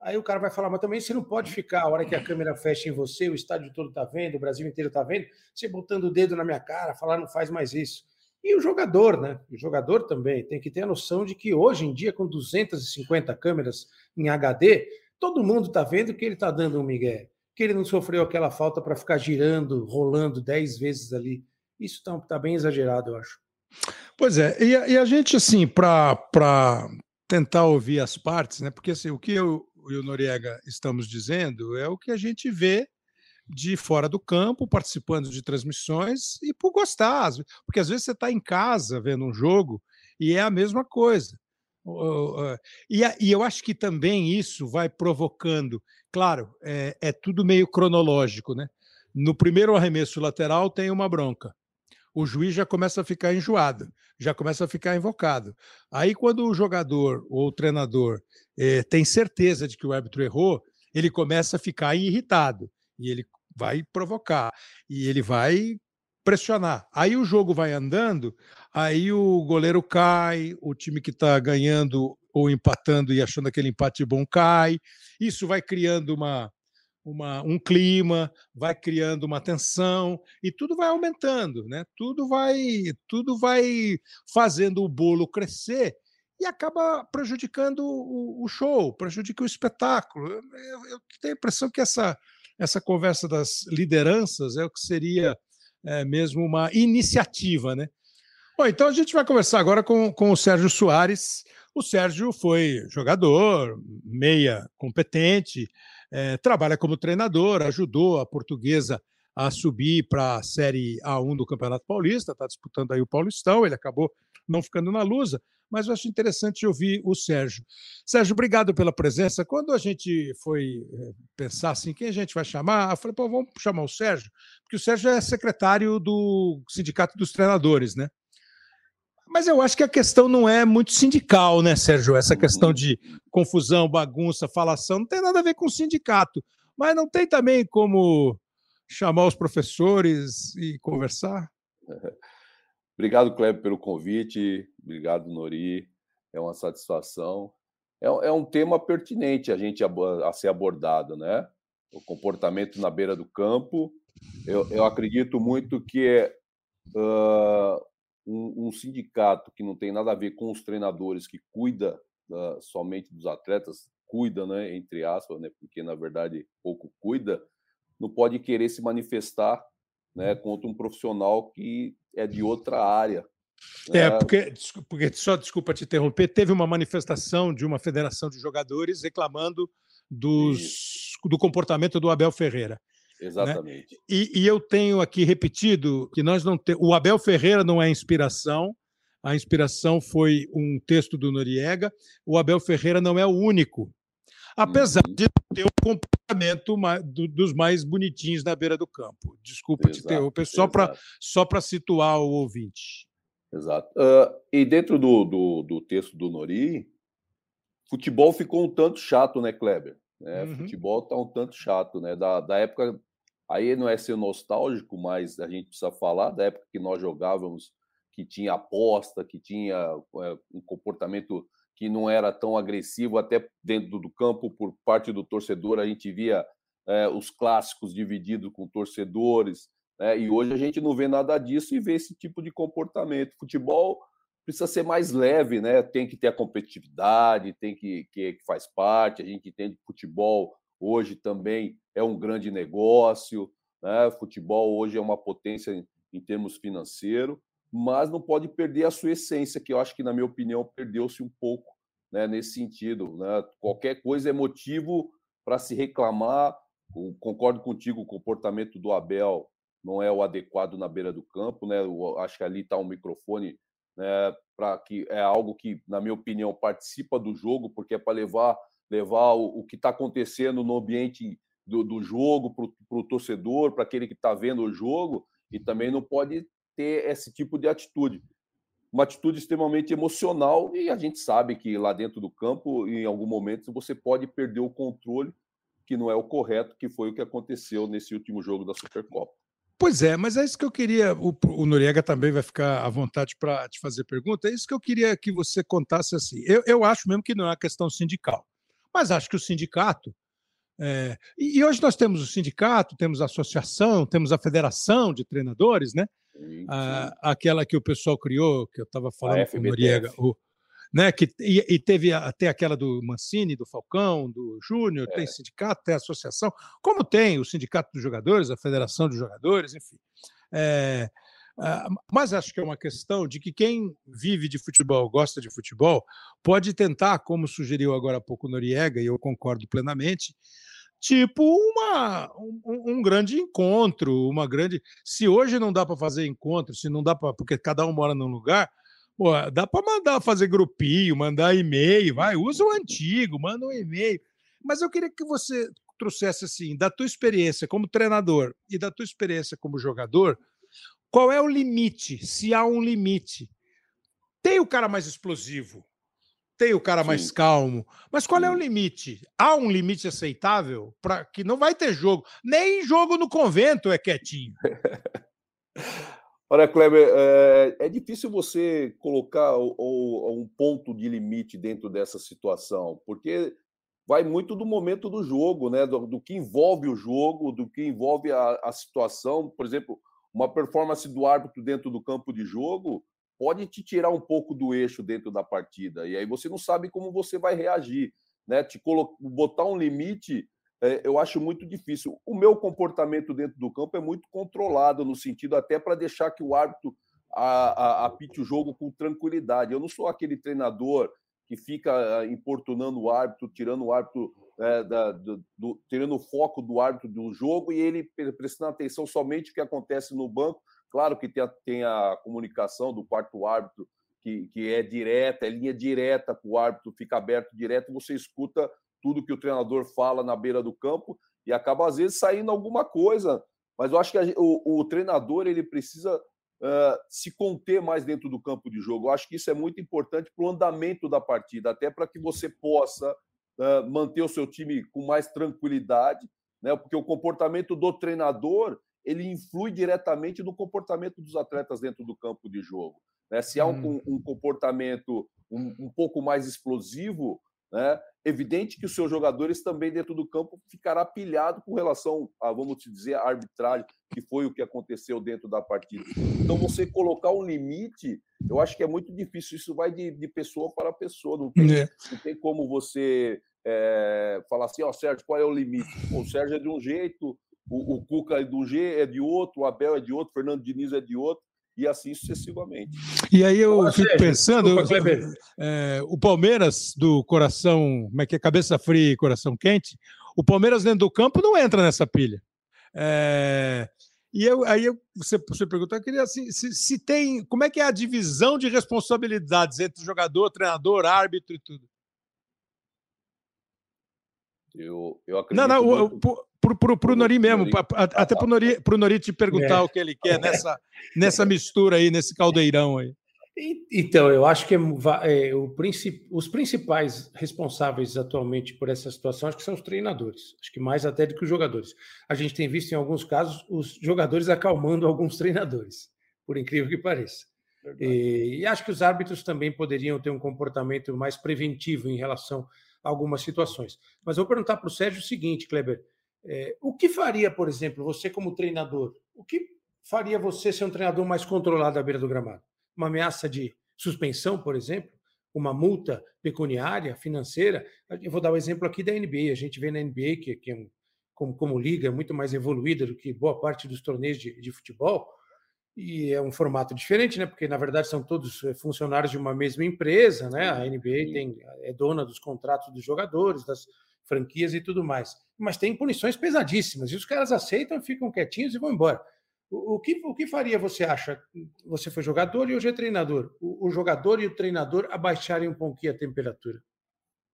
Aí o cara vai falar, mas também você não pode ficar, a hora que a câmera fecha em você, o estádio todo está vendo, o Brasil inteiro está vendo, você botando o dedo na minha cara, falar não faz mais isso. E o jogador, né? O jogador também tem que ter a noção de que hoje em dia, com 250 câmeras em HD, todo mundo está vendo que ele está dando um migué, que ele não sofreu aquela falta para ficar girando, rolando 10 vezes ali. Isso está tá bem exagerado, eu acho. Pois é, e a, e a gente, assim, para tentar ouvir as partes, né? Porque assim, o que eu e o Noriega estamos dizendo é o que a gente vê de fora do campo, participando de transmissões e por gostar, porque às vezes você está em casa vendo um jogo e é a mesma coisa. E, eu acho que também isso vai provocando, claro, é, é tudo meio cronológico, né? No primeiro arremesso lateral tem uma bronca. O juiz já começa a ficar enjoado, já começa a ficar invocado. Aí, quando o jogador ou o treinador eh, tem certeza de que o árbitro errou, ele começa a ficar irritado e ele vai provocar e ele vai pressionar. Aí o jogo vai andando, aí o goleiro cai, o time que está ganhando ou empatando e achando aquele empate bom cai. Isso vai criando uma, uma, um clima, vai criando uma tensão e tudo vai aumentando, né? Tudo vai, tudo vai fazendo o bolo crescer e acaba prejudicando o, o show, prejudica o espetáculo. Eu, eu, tenho a impressão que essa, essa conversa das lideranças é o que seria é, mesmo uma iniciativa, né? Bom, então a gente vai conversar agora com, com o Sérgio Soares. O Sérgio foi jogador, meia competente, é, trabalha como treinador, ajudou a portuguesa a subir para a Série A1 do Campeonato Paulista, está disputando aí o Paulistão, ele acabou não ficando na lusa, mas eu acho interessante ouvir o Sérgio. Sérgio, obrigado pela presença. Quando a gente foi eh, pensar assim, quem a gente vai chamar, eu falei, pô, vamos chamar o Sérgio, porque o Sérgio é secretário do Sindicato dos Treinadores, né? Mas eu acho que a questão não é muito sindical, né, Sérgio? Essa questão de confusão, bagunça, falação, não tem nada a ver com o sindicato. Mas não tem também como chamar os professores e conversar? Obrigado, Kleber, pelo convite. Obrigado, Nori. É uma satisfação. É, é um tema pertinente a gente a ser abordado, né? O comportamento na beira do campo. Eu, eu acredito muito que é, uh, um, um, sindicato que não tem nada a ver com os treinadores, que cuida uh, somente dos atletas, cuida, né, entre aspas, né, porque na verdade pouco cuida, não pode querer se manifestar né, contra um profissional que é de outra área. É, né. porque, porque, só desculpa te interromper, teve uma manifestação de uma federação de jogadores reclamando dos, do comportamento do Abel Ferreira. Né? Exatamente. Né? E, e, eu tenho aqui repetido que nós não temos. O Abel Ferreira não é inspiração, a inspiração foi um texto do Noriega. O Abel Ferreira não é o único, apesar uhum. de ter um comportamento dos mais bonitinhos na beira do campo. Desculpa exato, te interromper, só para só situar o ouvinte. Exato. Uh, e dentro do, do, do, texto do Nori, futebol ficou um tanto chato, né, Kleber? É, uhum. Futebol tá um tanto chato, né? Da, da época Aí não é ser nostálgico, mas a gente precisa falar da época que nós jogávamos, que tinha aposta, que tinha é, um comportamento que não era tão agressivo, até dentro do campo, por parte do torcedor, a gente via é, os clássicos divididos com torcedores, né? e hoje a gente não vê nada disso e vê esse tipo de comportamento. Futebol precisa ser mais leve, né? Tem que ter a competitividade, tem que, que, que faz parte, a gente entende que futebol hoje também é um grande negócio, né? futebol hoje é uma potência em, em termos financeiros, mas não pode perder a sua essência, que eu acho que, na minha opinião, perdeu-se um pouco né, nesse sentido. Né? Qualquer coisa é motivo para se reclamar. concordo contigo, o comportamento do Abel não é o adequado na beira do campo. Né? Eu acho que ali está um microfone né, para que é algo que, na minha opinião, participa do jogo, porque é para levar levar o, o que está acontecendo no ambiente do, do jogo para o torcedor, para aquele que está vendo o jogo, e também não pode ter esse tipo de atitude. Uma atitude extremamente emocional, e a gente sabe que lá dentro do campo, em algum momento, você pode perder o controle, que não é o correto, que foi o que aconteceu nesse último jogo da Supercopa. Pois é, mas é isso que eu queria. O, o Noriega também vai ficar à vontade para te fazer pergunta. É isso que eu queria que você contasse assim. Eu, eu acho mesmo que não é uma questão sindical. Mas acho que o sindicato. É, e hoje nós temos o sindicato, temos a associação, temos a federação de treinadores, né? Sim. Ah, aquela que o pessoal criou, que eu estava falando com o Noriega, o, né? Que, e, e, teve até aquela do Mancini, do Falcão, do Júnior, é. tem sindicato, tem associação, como tem o sindicato dos jogadores, a federação dos jogadores, enfim. É, Uh, mas acho que é uma questão de que quem vive de futebol, gosta de futebol, pode tentar, como sugeriu agora há pouco Noriega, e eu concordo plenamente, tipo uma, um, um, grande encontro, uma grande. Se hoje não dá para fazer encontro, se não dá para. Porque cada um mora num lugar, pô, dá para mandar fazer grupinho, mandar e-mail, vai, usa o antigo, manda um e-mail. Mas eu queria que você trouxesse assim, da tua experiência como treinador e da tua experiência como jogador, qual é o limite? Se há um limite. Tem o cara mais explosivo, tem o cara Sim. mais calmo, mas qual Sim. é o limite? Há um limite aceitável para que não vai ter jogo, nem jogo no convento é quietinho. Olha, Kleber, é, é, difícil você colocar o, o, um ponto de limite dentro dessa situação, porque vai muito do momento do jogo, né? Do, do que envolve o jogo, do que envolve a, a situação. Por exemplo, uma performance do árbitro dentro do campo de jogo pode te tirar um pouco do eixo dentro da partida. E aí você não sabe como você vai reagir. Né? Te botar um limite, é, eu acho muito difícil. O meu comportamento dentro do campo é muito controlado, no sentido até para deixar que o árbitro apite o jogo com tranquilidade. Eu não sou aquele treinador que fica importunando o árbitro, tirando o árbitro, é, da, do, do, tirando o foco do árbitro do jogo e ele prestando atenção somente no que acontece no banco Claro que tem a, tem a comunicação do quarto árbitro, que, que é direta, é linha direta para o árbitro, fica aberto direto, você escuta tudo que o treinador fala na beira do campo e acaba, às vezes, saindo alguma coisa. Mas eu acho que a, o, o, treinador ele precisa uh, se conter mais dentro do campo de jogo. Eu acho que isso é muito importante para o andamento da partida, até para que você possa uh, manter o seu time com mais tranquilidade, né? porque o comportamento do treinador ele influi diretamente no comportamento dos atletas dentro do campo de jogo. Né? Se há um, hum. um comportamento um, um, pouco mais explosivo, né? evidente que os seus jogadores também dentro do campo ficará pilhado com relação a, vamos dizer, a arbitragem, que foi o que aconteceu dentro da partida. Então, você colocar um limite, eu acho que é muito difícil. Isso vai de, de pessoa para pessoa. Não tem, é. não tem como você é, falar assim, ó, oh, Sérgio, qual é o limite? o Sérgio é de um jeito, o, o Cuca é do G é de outro, o Abel é de outro, o Fernando Diniz é de outro, e assim sucessivamente. E aí eu Olá, fico pensando, desculpa, é, o Palmeiras do coração, como é que é, cabeça fria e coração quente, o Palmeiras dentro do campo não entra nessa pilha. É, e eu, aí eu, você, você perguntou, eu queria assim, se, se tem, como é que é a divisão de responsabilidades entre jogador, treinador, árbitro e tudo? Eu, eu acredito. Não, não, muito... pro, pro, pro Nori mesmo, Nori. até pro Nori, pro Nori te perguntar é. o que ele quer nessa, nessa mistura aí, nesse caldeirão aí. Então, eu acho que é, é, o princip, os principais responsáveis atualmente por essa situação acho que são os treinadores, acho que mais até do que os jogadores. A gente tem visto em alguns casos os jogadores acalmando alguns treinadores, por incrível que pareça. E, e, acho que os árbitros também poderiam ter um comportamento mais preventivo em relação algumas situações. Mas eu vou perguntar para o Sérgio o seguinte, Kleber: é, o que faria, por exemplo, você como treinador? O que faria você ser um treinador mais controlado à beira do gramado? Uma ameaça de suspensão, por exemplo? Uma multa pecuniária, financeira? Eu vou dar o um exemplo aqui da NBA. A gente vê na NBA, que, que é um, como, como liga, muito mais evoluída do que boa parte dos torneios de, de futebol e é um formato diferente, né? Porque na verdade são todos eh, funcionários de uma mesma empresa, né? A NBA tem, é dona dos contratos dos jogadores, das franquias e tudo mais. Mas tem punições pesadíssimas e os caras aceitam, ficam quietinhos e vão embora. O, o que, o que faria, você acha? Você foi jogador e hoje é treinador. O, o jogador e o treinador abaixarem um pouquinho a temperatura?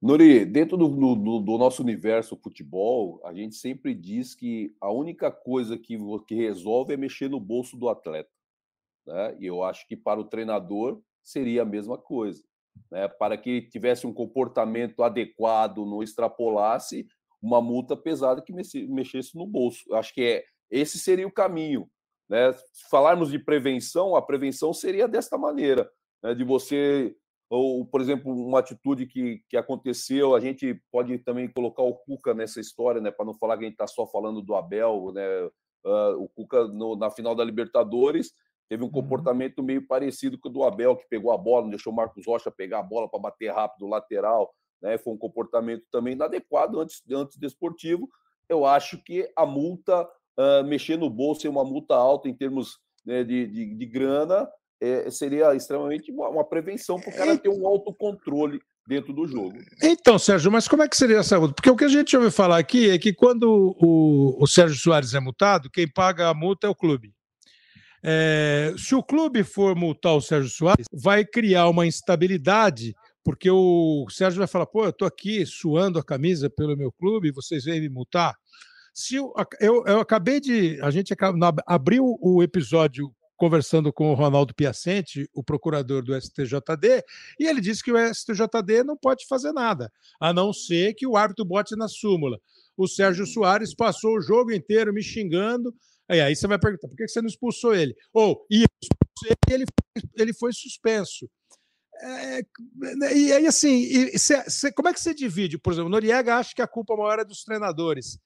Nori, dentro do, do, do, nosso universo futebol, a gente sempre diz que a única coisa que, que resolve é mexer no bolso do atleta. Né? E eu acho que para o treinador seria a mesma coisa. Né? Para que tivesse um comportamento adequado, não extrapolasse uma multa pesada que mexesse no bolso. Acho que é, esse seria o caminho. Né? Se falarmos de prevenção, a prevenção seria desta maneira, né? de você ou, por exemplo, uma atitude que, que aconteceu, a gente pode também colocar o Cuca nessa história, né, para não falar que a gente está só falando do Abel, né, uh, o Cuca no, na final da Libertadores teve um uhum. comportamento meio parecido com o do Abel, que pegou a bola, não deixou o Marcos Rocha pegar a bola para bater rápido lateral, né, foi um comportamento também inadequado antes, antes desportivo. Eu acho que a multa, uh, mexer no bolso é uma multa alta em termos né, de, de, de, grana, é, seria extremamente uma, prevenção para o cara ter um autocontrole dentro do jogo. Então, Sérgio, mas como é que seria essa multa? Porque o que a gente ouve falar aqui é que quando o, o Sérgio Soares é multado, quem paga a multa é o clube. É, se o clube for multar o Sérgio Soares, vai criar uma instabilidade, porque o Sérgio vai falar: pô, eu estou aqui suando a camisa pelo meu clube, vocês vêm me multar. Se eu, eu, eu acabei de. A gente abriu o episódio conversando com o Ronaldo Piacente, o procurador do STJD, e ele disse que o STJD não pode fazer nada, a não ser que o árbitro bote na súmula. O Sérgio Soares passou o jogo inteiro me xingando. Aí, aí você vai perguntar, por que você não expulsou ele? Ou, e ele, ele foi suspenso. É, e aí, assim, e, cê, cê, como é que você divide? Por exemplo, Noriega acha que a culpa maior é dos treinadores.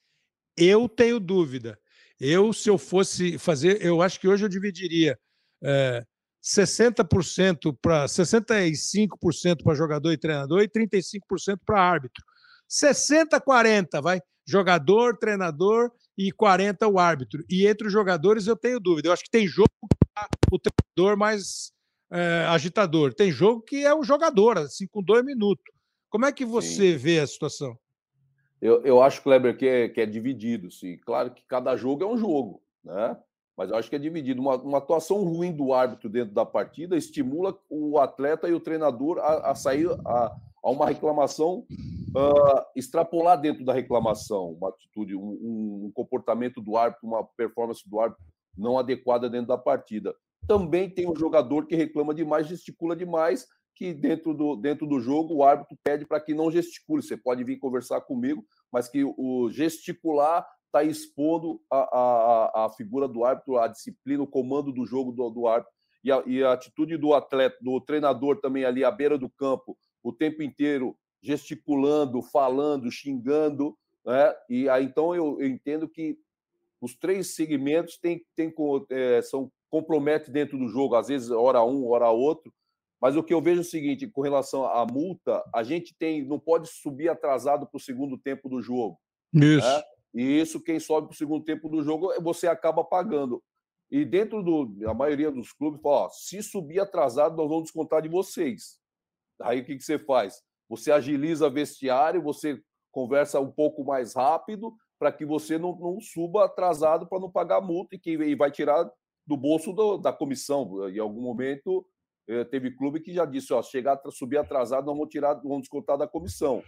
Eu tenho dúvida. Eu, se eu fosse fazer, eu acho que hoje eu dividiria é, 60% para 65% para jogador e treinador e 35% para árbitro. 60 40, vai, jogador, treinador e 40 o árbitro. E entre os jogadores eu tenho dúvida. Eu acho que tem jogo que tá o treinador mais é, agitador. Tem jogo que é o jogador, assim, com dois minutos. Como é que você Sim. vê a situação? Eu, eu acho, Kleber, que é, que é dividido, sim. Claro que cada jogo é um jogo, né? Mas eu acho que é dividido. Uma, uma atuação ruim do árbitro dentro da partida estimula o atleta e o treinador a, a sair a, a, uma reclamação, extrapolar dentro da reclamação, uma atitude, um, um comportamento do árbitro, uma performance do árbitro não adequada dentro da partida. Também tem um jogador que reclama demais, gesticula demais que dentro do, dentro do jogo o árbitro pede para que não gesticule. Você pode vir conversar comigo, mas que o gesticular está expondo a, a, a, figura do árbitro, a disciplina, o comando do jogo do, do árbitro e a, e a atitude do atleta, do treinador também ali à beira do campo, o tempo inteiro gesticulando, falando, xingando, né? E aí então eu, eu entendo que os três segmentos tem, tem, é, são compromete dentro do jogo, às vezes hora um, hora outro, mas o que eu vejo é o seguinte, com relação à multa, a gente tem não pode subir atrasado para o segundo tempo do jogo. Isso. Né? E isso, quem sobe para o segundo tempo do jogo, você acaba pagando. E dentro do, a maioria dos clubes, fala, ó, se subir atrasado, nós vamos descontar de vocês. Aí o que, que você faz? Você agiliza vestiário, você conversa um pouco mais rápido para que você não, não suba atrasado para não pagar multa e que e vai tirar do bolso do, da comissão. Em algum momento teve clube que já disse, ó, chegar subir atrasado, não vão tirar, vão descontar da comissão.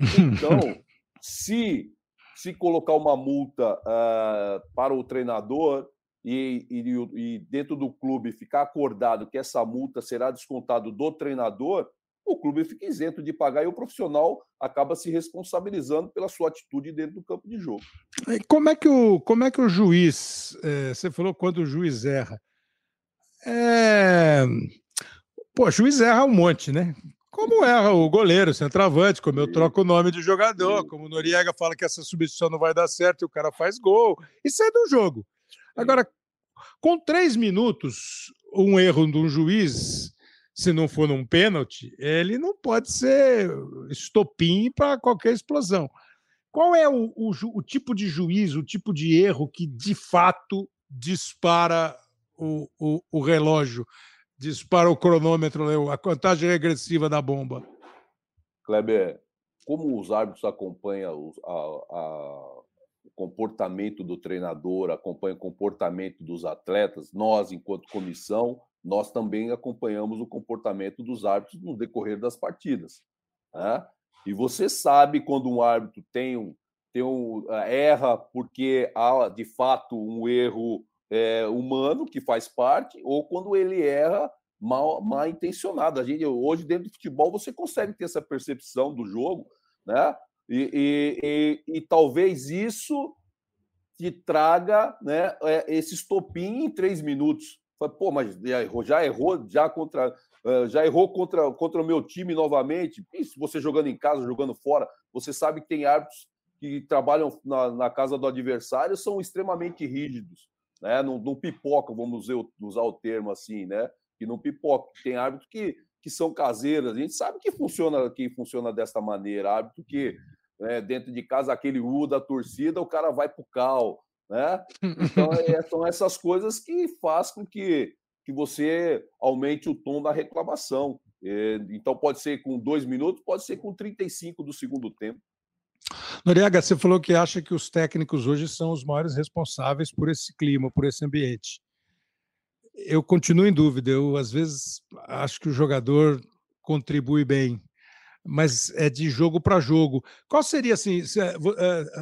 Então, se se colocar uma multa uh, para o treinador e, e, e, dentro do clube ficar acordado que essa multa será descontado do treinador, o clube fica isento de pagar e o profissional acaba se responsabilizando pela sua atitude dentro do campo de jogo. Como é que o, como é que o juiz, é, você falou quando o juiz erra, é, Pô, juiz erra um monte, né? Como erra o goleiro, o centroavante, como eu troco o nome de jogador, como o Noriega fala que essa substituição não vai dar certo e o cara faz gol. Isso é do jogo. Agora, com três minutos, um erro de um juiz, se não for num pênalti, ele não pode ser estopim para qualquer explosão. Qual é o, o, o, tipo de juiz, o tipo de erro que de fato dispara o, o, o relógio? Dispara o cronômetro, né, a contagem regressiva da bomba. Kleber, como os árbitros acompanham o comportamento do treinador, acompanham o comportamento dos atletas, nós, enquanto comissão, nós também acompanhamos o comportamento dos árbitros no decorrer das partidas. Né? E você sabe quando um árbitro tem um, tem um, erra porque há de fato um erro é, humano que faz parte, ou quando ele erra mal, mal intencionado. A gente, hoje, dentro do futebol, você consegue ter essa percepção do jogo, né? E, e, e, e talvez isso te traga né, é, esse estopim em três minutos. Pô, mas já errou, já contra. Já errou contra, contra o meu time novamente. Se você jogando em casa, jogando fora, você sabe que tem árbitros que trabalham na, na casa do adversário são extremamente rígidos né? Não, não pipoca, vamos usar o termo assim, né? Que não pipoca. Tem árbitro que, que são caseiras. A gente sabe que funciona, que funciona desta maneira. Árbitro que né, dentro de casa, aquele U da torcida, o cara vai pro cal. Né? Então, é, são essas coisas que faz com que, que você aumente o tom da reclamação. É, então, pode ser com dois minutos, pode ser com 35 do segundo tempo. Noriega, você falou que acha que os técnicos hoje são os maiores responsáveis por esse clima, por esse ambiente. Eu continuo em dúvida. Eu, às vezes, acho que o jogador contribui bem mas é de jogo para jogo. Qual seria assim? Se, é,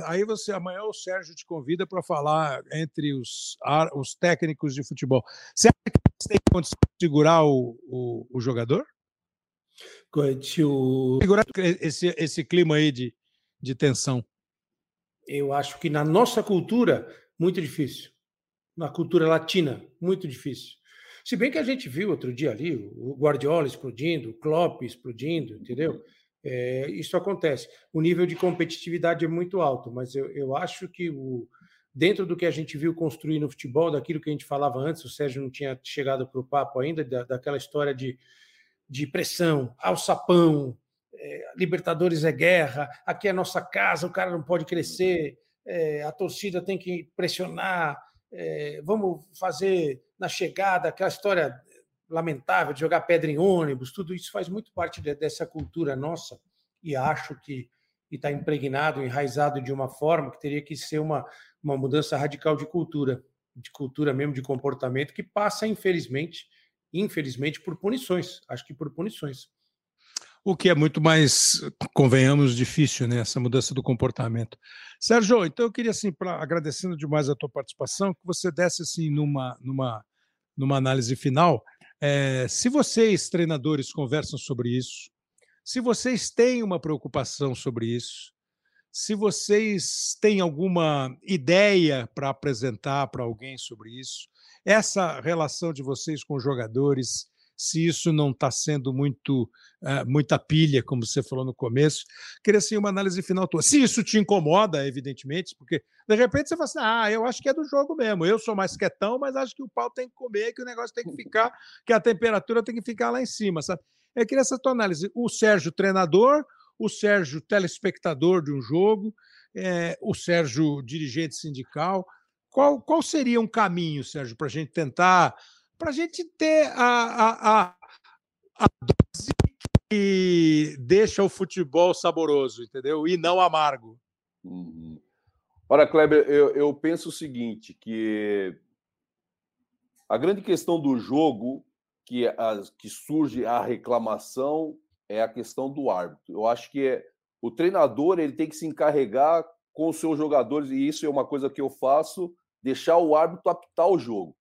aí você amanhã o Sérgio te convida para falar entre os, os técnicos de futebol. Você acha que você tem condição de segurar o, o, o jogador? Segurar esse, esse clima aí de, de tensão. Eu acho que na nossa cultura, muito difícil. Na cultura latina, muito difícil. Se bem que a gente viu outro dia ali o Guardiola explodindo, o Klopp explodindo, entendeu? É, isso acontece. O nível de competitividade é muito alto, mas eu, eu acho que o, dentro do que a gente viu construir no futebol, daquilo que a gente falava antes, o Sérgio não tinha chegado para o papo ainda, da, daquela história de, de pressão, alçapão, é, Libertadores é guerra, aqui é nossa casa, o cara não pode crescer, é, a torcida tem que pressionar, é, vamos fazer na chegada aquela história lamentável de jogar pedra em ônibus, tudo isso faz muito parte de, dessa cultura nossa e acho que está impregnado, enraizado de uma forma que teria que ser uma, uma mudança radical de cultura, de cultura mesmo, de comportamento, que passa, infelizmente, infelizmente, por punições. Acho que por punições. O que é muito mais, convenhamos, difícil, né? Essa mudança do comportamento. Sérgio, então eu queria, assim, pra, agradecendo demais a tua participação, que você desse, assim, numa, numa, numa análise final, é, se vocês, treinadores, conversam sobre isso, se vocês têm uma preocupação sobre isso, se vocês têm alguma ideia para apresentar para alguém sobre isso, essa relação de vocês com os jogadores, se isso não está sendo muito uh, muita pilha, como você falou no começo. Queria assim, uma análise final tua. Se isso te incomoda, evidentemente, porque de repente você fala assim: ah, eu acho que é do jogo mesmo. Eu sou mais quietão, mas acho que o pau tem que comer, que o negócio tem que ficar, que a temperatura tem que ficar lá em cima, sabe? Eu queria essa tua análise. O Sérgio, treinador, o Sérgio, telespectador de um jogo, é, o Sérgio, dirigente sindical. Qual, qual seria um caminho, Sérgio, para a gente tentar para a gente ter a, a, a, a dose que deixa o futebol saboroso, entendeu? E não amargo. Uhum. Ora, Kleber, eu, eu penso o seguinte, que a grande questão do jogo que, a, que surge a reclamação é a questão do árbitro. Eu acho que é, o treinador ele tem que se encarregar com os seus jogadores, e isso é uma coisa que eu faço, deixar o árbitro apitar o jogo.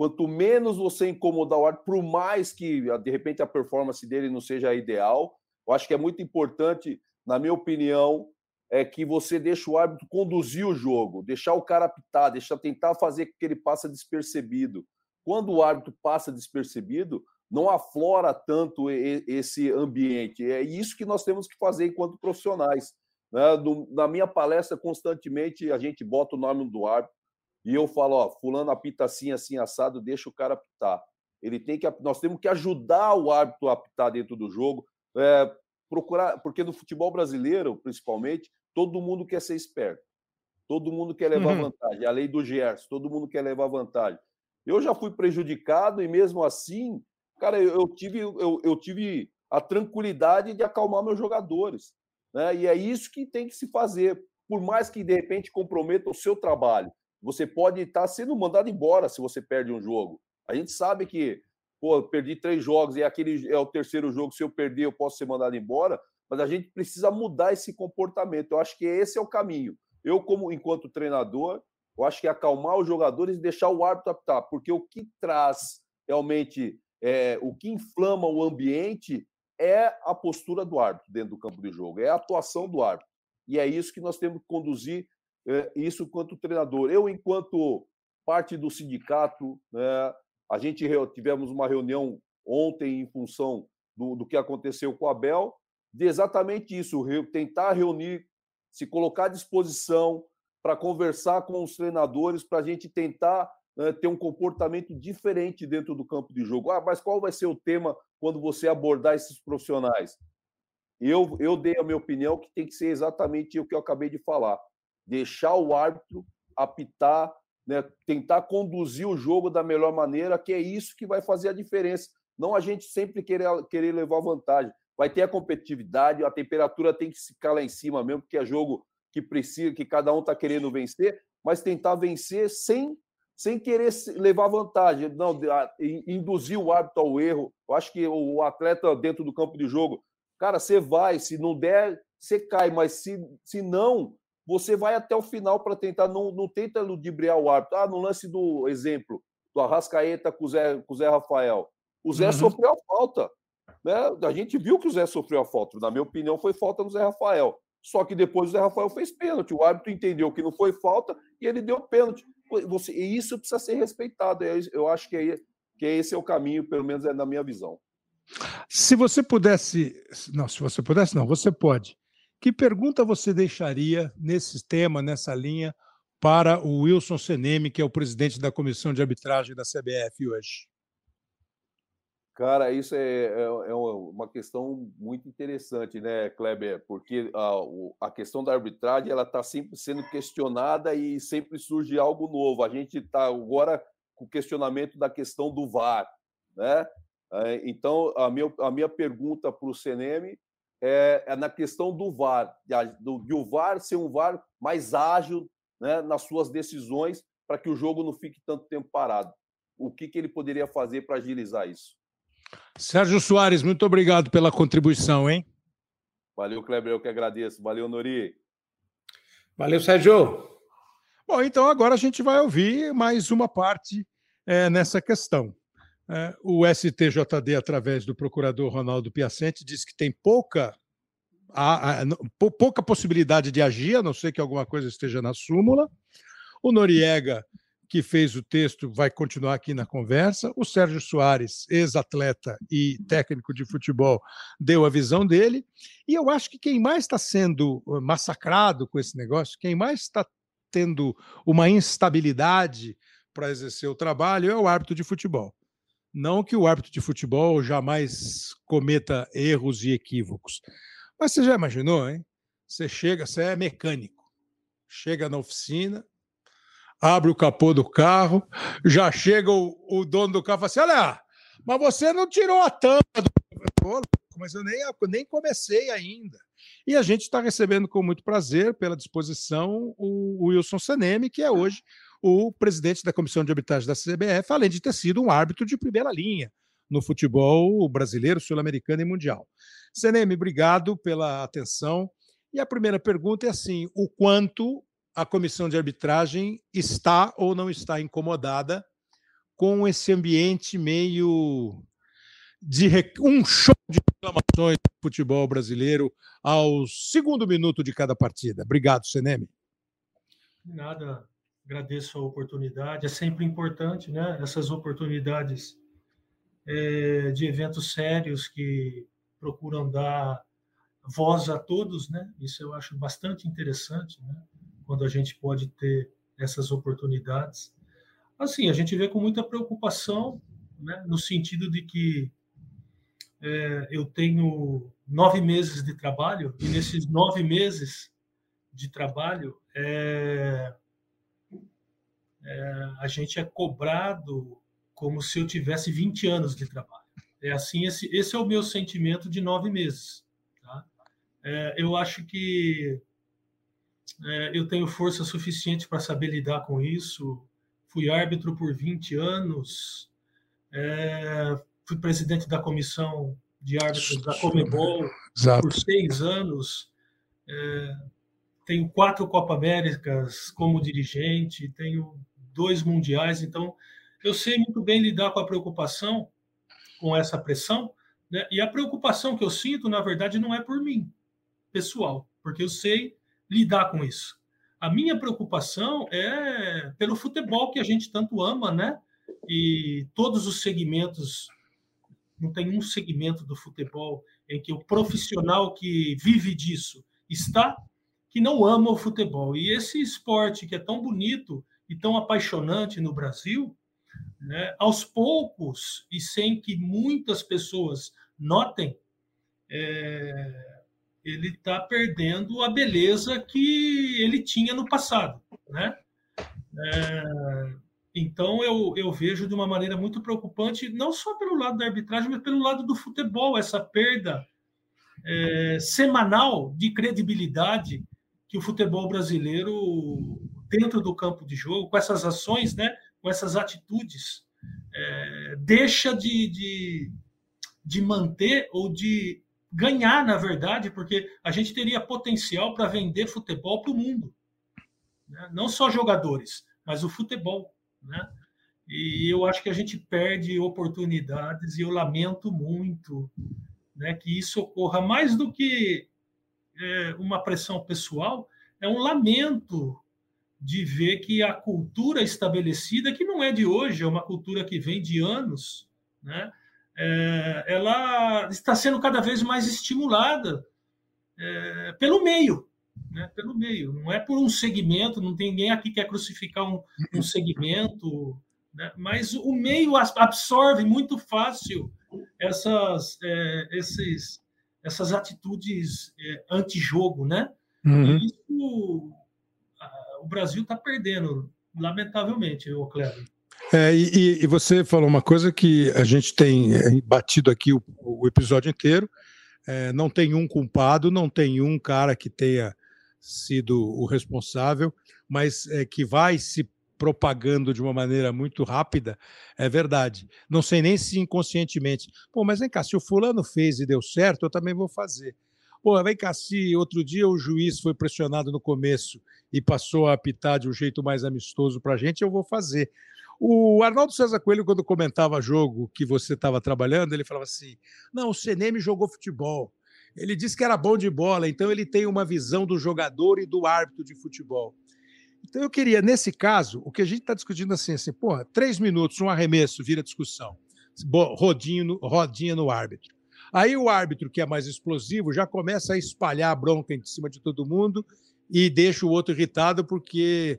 Quanto menos você incomodar o árbitro, por mais que de repente a performance dele não seja ideal, eu acho que é muito importante, na minha opinião, é que você deixe o árbitro conduzir o jogo, deixar o cara apitar, deixar tentar fazer com que ele passe despercebido. Quando o árbitro passa despercebido, não aflora tanto esse ambiente. É isso que nós temos que fazer enquanto profissionais. Né? Na minha palestra, constantemente, a gente bota o nome do árbitro, e eu falo, ó, fulano apita assim, assim, assado, deixa o cara apitar. Ele tem que, nós temos que ajudar o árbitro a apitar dentro do jogo, é, procurar, porque no futebol brasileiro, principalmente, todo mundo quer ser esperto, todo mundo quer levar uhum. vantagem. A lei do Gerson, todo mundo quer levar vantagem. Eu já fui prejudicado e mesmo assim, cara, eu, eu tive, eu, eu tive a tranquilidade de acalmar meus jogadores, né? E é isso que tem que se fazer, por mais que de repente comprometa o seu trabalho você pode estar sendo mandado embora se você perde um jogo. A gente sabe que, pô, perdi três jogos e aquele é o terceiro jogo, se eu perder, eu posso ser mandado embora, mas a gente precisa mudar esse comportamento. Eu acho que esse é o caminho. Eu, como enquanto treinador, eu acho que é acalmar os jogadores e deixar o árbitro apitar, porque o que traz realmente, é, o que inflama o ambiente é a postura do árbitro dentro do campo de jogo, é a atuação do árbitro. E é isso que nós temos que conduzir é, isso quanto treinador. Eu, enquanto parte do sindicato, né, a gente tivemos uma reunião ontem em função do, do que aconteceu com o Abel, de exatamente isso, tentar reunir, se colocar à disposição para conversar com os treinadores, para a gente tentar né, ter um comportamento diferente dentro do campo de jogo. Ah, mas qual vai ser o tema quando você abordar esses profissionais? Eu, eu dei a minha opinião que tem que ser exatamente o que eu acabei de falar deixar o árbitro apitar, né, tentar conduzir o jogo da melhor maneira, que é isso que vai fazer a diferença. Não a gente sempre querer, querer levar vantagem. Vai ter a competitividade, a temperatura tem que ficar lá em cima mesmo, porque é jogo que precisa, que cada um está querendo vencer, mas tentar vencer sem sem querer levar vantagem, não induzir o árbitro ao erro. Eu acho que o atleta dentro do campo de jogo, cara, você vai, se não der, você cai, mas se, se não, você vai até o final para tentar, não, não tenta ludibriar o árbitro. Ah, no lance do exemplo, do Arrascaeta com o Zé, com o Zé Rafael. O Zé uhum. sofreu a falta. Né? A gente viu que o Zé sofreu a falta. Na minha opinião, foi falta do Zé Rafael. Só que depois o Zé Rafael fez pênalti. O árbitro entendeu que não foi falta e ele deu pênalti. Você, e isso precisa ser respeitado. É eu acho que, é, que esse é o caminho, pelo menos é na minha visão. Se você pudesse. Não, se você pudesse, não, você pode. Que pergunta você deixaria nesse tema, nessa linha, para o Wilson Seneme, que é o presidente da comissão de arbitragem da CBF hoje? Cara, isso é, é, é, uma questão muito interessante, né, Kleber? Porque a, a questão da arbitragem ela está sempre sendo questionada e sempre surge algo novo. A gente está agora com o questionamento da questão do VAR, né? É, então, a minha, a minha pergunta para o CNM é, é, na questão do VAR, de, do, de o VAR ser um VAR mais ágil né, nas suas decisões para que o jogo não fique tanto tempo parado. O que, que ele poderia fazer para agilizar isso? Sérgio Soares, muito obrigado pela contribuição, hein? Valeu, Kleber, eu que agradeço. Valeu, Nori. Valeu, Sérgio. Bom, então agora a gente vai ouvir mais uma parte é, nessa questão. É, o STJD, através do procurador Ronaldo Piacente, diz que tem pouca, a, a, pouca possibilidade de agir, a não ser que alguma coisa esteja na súmula. O Noriega que fez o texto, vai continuar aqui na conversa. O Sérgio Soares, ex-atleta e técnico de futebol, deu a visão dele. E eu acho que quem mais está sendo uh, massacrado com esse negócio, quem mais está tendo uma instabilidade para exercer o trabalho é o árbitro de futebol. Não que o árbitro de futebol jamais cometa erros e equívocos. Mas você já imaginou, hein? Você chega, você é mecânico, chega na oficina, abre o capô do carro, já chega o, o dono do carro e fala assim: olha, mas você não tirou a tampa do. Mas eu nem, nem comecei ainda. E a gente está recebendo com muito prazer, pela disposição, o, o Wilson Seneme, que é hoje o presidente da Comissão de Arbitragem da CBF, além de ter sido um árbitro de primeira linha no futebol brasileiro, sul-americano e mundial. Seneme, obrigado pela atenção. E a primeira pergunta é assim: o quanto a comissão de arbitragem está ou não está incomodada com esse ambiente meio de um show de reclamações do futebol brasileiro ao segundo minuto de cada partida. Obrigado, Seneme. Nada, agradeço a oportunidade. É sempre importante, né? Essas oportunidades é, de eventos sérios que procuram dar voz a todos, né? Isso eu acho bastante interessante, né? quando a gente pode ter essas oportunidades. Assim, a gente vê com muita preocupação, né, no sentido de que é, eu tenho nove meses de trabalho e nesses nove meses de trabalho é, é, a gente é cobrado como se eu tivesse 20 anos de trabalho. É assim, esse, esse é o meu sentimento de nove meses. Tá? É, eu acho que é, eu tenho força suficiente para saber lidar com isso. Fui árbitro por 20 anos, é, fui presidente da comissão de árbitros da Comebol Exato. por seis anos. É, tenho quatro Copa Américas como dirigente, tenho dois mundiais, então eu sei muito bem lidar com a preocupação, com essa pressão, né? e a preocupação que eu sinto, na verdade, não é por mim, pessoal, porque eu sei lidar com isso. A minha preocupação é pelo futebol que a gente tanto ama, né? E todos os segmentos, não tem um segmento do futebol em que o profissional que vive disso está que não ama o futebol. E esse esporte que é tão bonito e tão apaixonante no Brasil, né, aos poucos e sem que muitas pessoas notem, é, ele está perdendo a beleza que ele tinha no passado, né? É, então, eu, eu vejo de uma maneira muito preocupante, não só pelo lado da arbitragem, mas pelo lado do futebol, essa perda é, semanal de credibilidade que o futebol brasileiro, dentro do campo de jogo, com essas ações, né, com essas atitudes, é, deixa de, de, de manter ou de ganhar, na verdade, porque a gente teria potencial para vender futebol para o mundo. Né? Não só jogadores, mas o futebol. Né? E eu acho que a gente perde oportunidades e eu lamento muito né, que isso ocorra mais do que é, uma pressão pessoal, é um lamento de ver que a cultura estabelecida, que não é de hoje, é uma cultura que vem de anos, né, é, ela está sendo cada vez mais estimulada é, pelo meio, né, pelo meio. Não é por um segmento, não tem ninguém aqui que quer crucificar um, um segmento, né, mas o meio absorve muito fácil essas, é, esses, essas atitudes é, anti-jogo, né? Uhum. Isso o Brasil está perdendo, lamentavelmente, o Cleber. É, e, e, você falou uma coisa que a gente tem é, batido aqui o, o episódio inteiro. É, não tem um culpado, não tem um cara que tenha sido o responsável, mas é, que vai se propagando de uma maneira muito rápida, é verdade. Não sei nem se inconscientemente. Pô, mas vem cá, se o fulano fez e deu certo, eu também vou fazer. Pô, vem cá, se outro dia o juiz foi pressionado no começo e passou a apitar de um jeito mais amistoso para a gente, eu vou fazer. O Arnaldo César Coelho, quando comentava jogo que você estava trabalhando, ele falava assim: não, o CNM jogou futebol. Ele disse que era bom de bola, então ele tem uma visão do jogador e do árbitro de futebol. Então eu queria, nesse caso, o que a gente está discutindo assim, assim, porra, três minutos, um arremesso, vira discussão. Rodinho no, rodinha no árbitro. Aí o árbitro, que é mais explosivo, já começa a espalhar a bronca em cima de todo mundo e deixa o outro irritado porque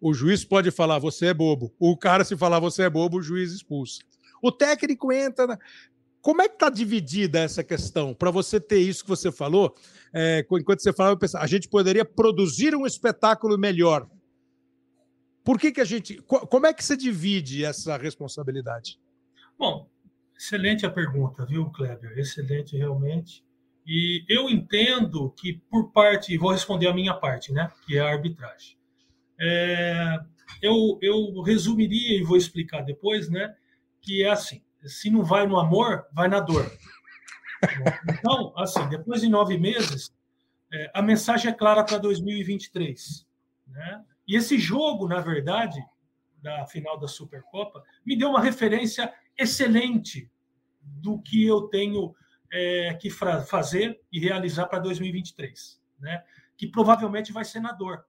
o juiz pode falar você é bobo. O cara, se falar você é bobo, o juiz expulsa. O técnico entra. Na... Como é que está dividida essa questão? Para você ter isso que você falou, é, enquanto você falava, eu pensava, a gente poderia produzir um espetáculo melhor. Por que, que a gente. Como é que você divide essa responsabilidade? Bom, excelente a pergunta, viu, Kleber? Excelente, realmente. E eu entendo que, por parte, vou responder a minha parte, né? Que é a arbitragem. É, eu, eu resumiria e vou explicar depois, né? Que é assim: se não vai no amor, vai na dor. Então, assim, depois de nove meses, é, a mensagem é clara para 2023. Né? E esse jogo, na verdade, da final da Supercopa, me deu uma referência excelente do que eu tenho é, que fazer e realizar para 2023, né? Que provavelmente vai ser na dor.